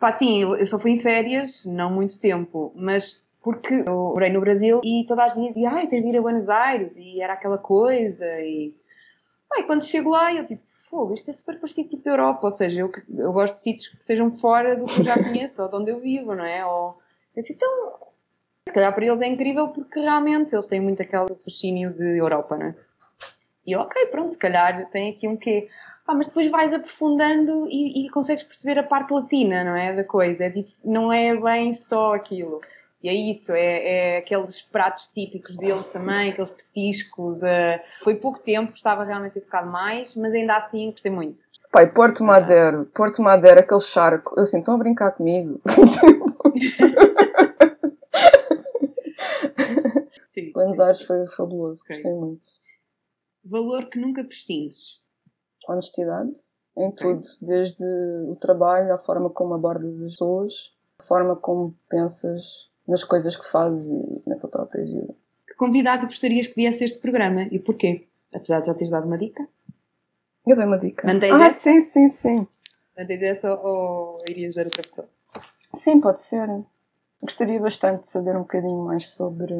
Pá, sim, eu só fui em férias, não muito tempo, mas porque eu morei no Brasil e toda a gente dizia, ai, tens de ir a Buenos Aires, e era aquela coisa, e... Ai, quando chego lá, eu tipo, fogo, isto é super parecido tipo Europa, ou seja, eu, eu gosto de sítios que sejam fora do que eu já conheço, ou de onde eu vivo, não é? Ou, assim, então, se calhar para eles é incrível porque realmente eles têm muito aquele fascínio de Europa, não é? E eu, ok, pronto, se calhar tem aqui um quê. Ah, mas depois vais aprofundando e, e, consegues perceber a parte latina, não é? Da coisa. É, não é bem só aquilo. E é isso, é, é, aqueles pratos típicos deles também, aqueles petiscos. Uh, foi pouco tempo, estava realmente a ficado mais, mas ainda assim gostei muito. Pai, Porto Madeiro, Porto Madeiro, aquele charco. Eu assim, estão a brincar comigo. Sim. Buenos Aires foi fabuloso, okay. gostei muito. Valor que nunca prescindes? Honestidade, em tudo. Desde o trabalho, a forma como abordas as pessoas, a forma como pensas nas coisas que fazes e na tua própria vida. Que convidado gostarias que viesse este programa e porquê? Apesar de já teres dado uma dica? Eu dei uma dica. Mandei ah, sim, sim, sim. Mandei dessa ou irias dizer outra pessoa? Sim, pode ser. Gostaria bastante de saber um bocadinho mais sobre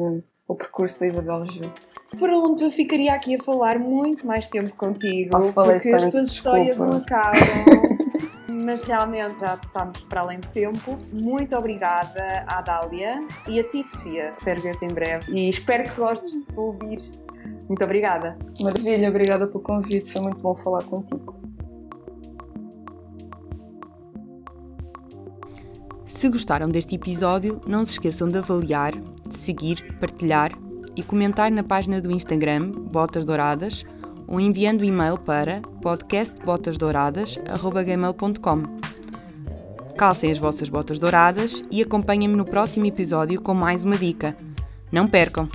o percurso da Isabel Gil. Pronto, eu ficaria aqui a falar muito mais tempo contigo, oh, porque tanto, as tuas desculpa. histórias não acabam. Mas realmente já passámos para além do tempo. Muito obrigada à Dália e a ti, Sofia. Espero ver-te em breve e espero que gostes de ouvir. Muito obrigada. Maravilha, obrigada pelo convite. Foi muito bom falar contigo. Se gostaram deste episódio, não se esqueçam de avaliar, de seguir, partilhar e comentar na página do Instagram Botas Douradas ou enviando e-mail para podcastbotasdouradas.gmail.com Calcem as vossas botas douradas e acompanhem-me no próximo episódio com mais uma dica. Não percam!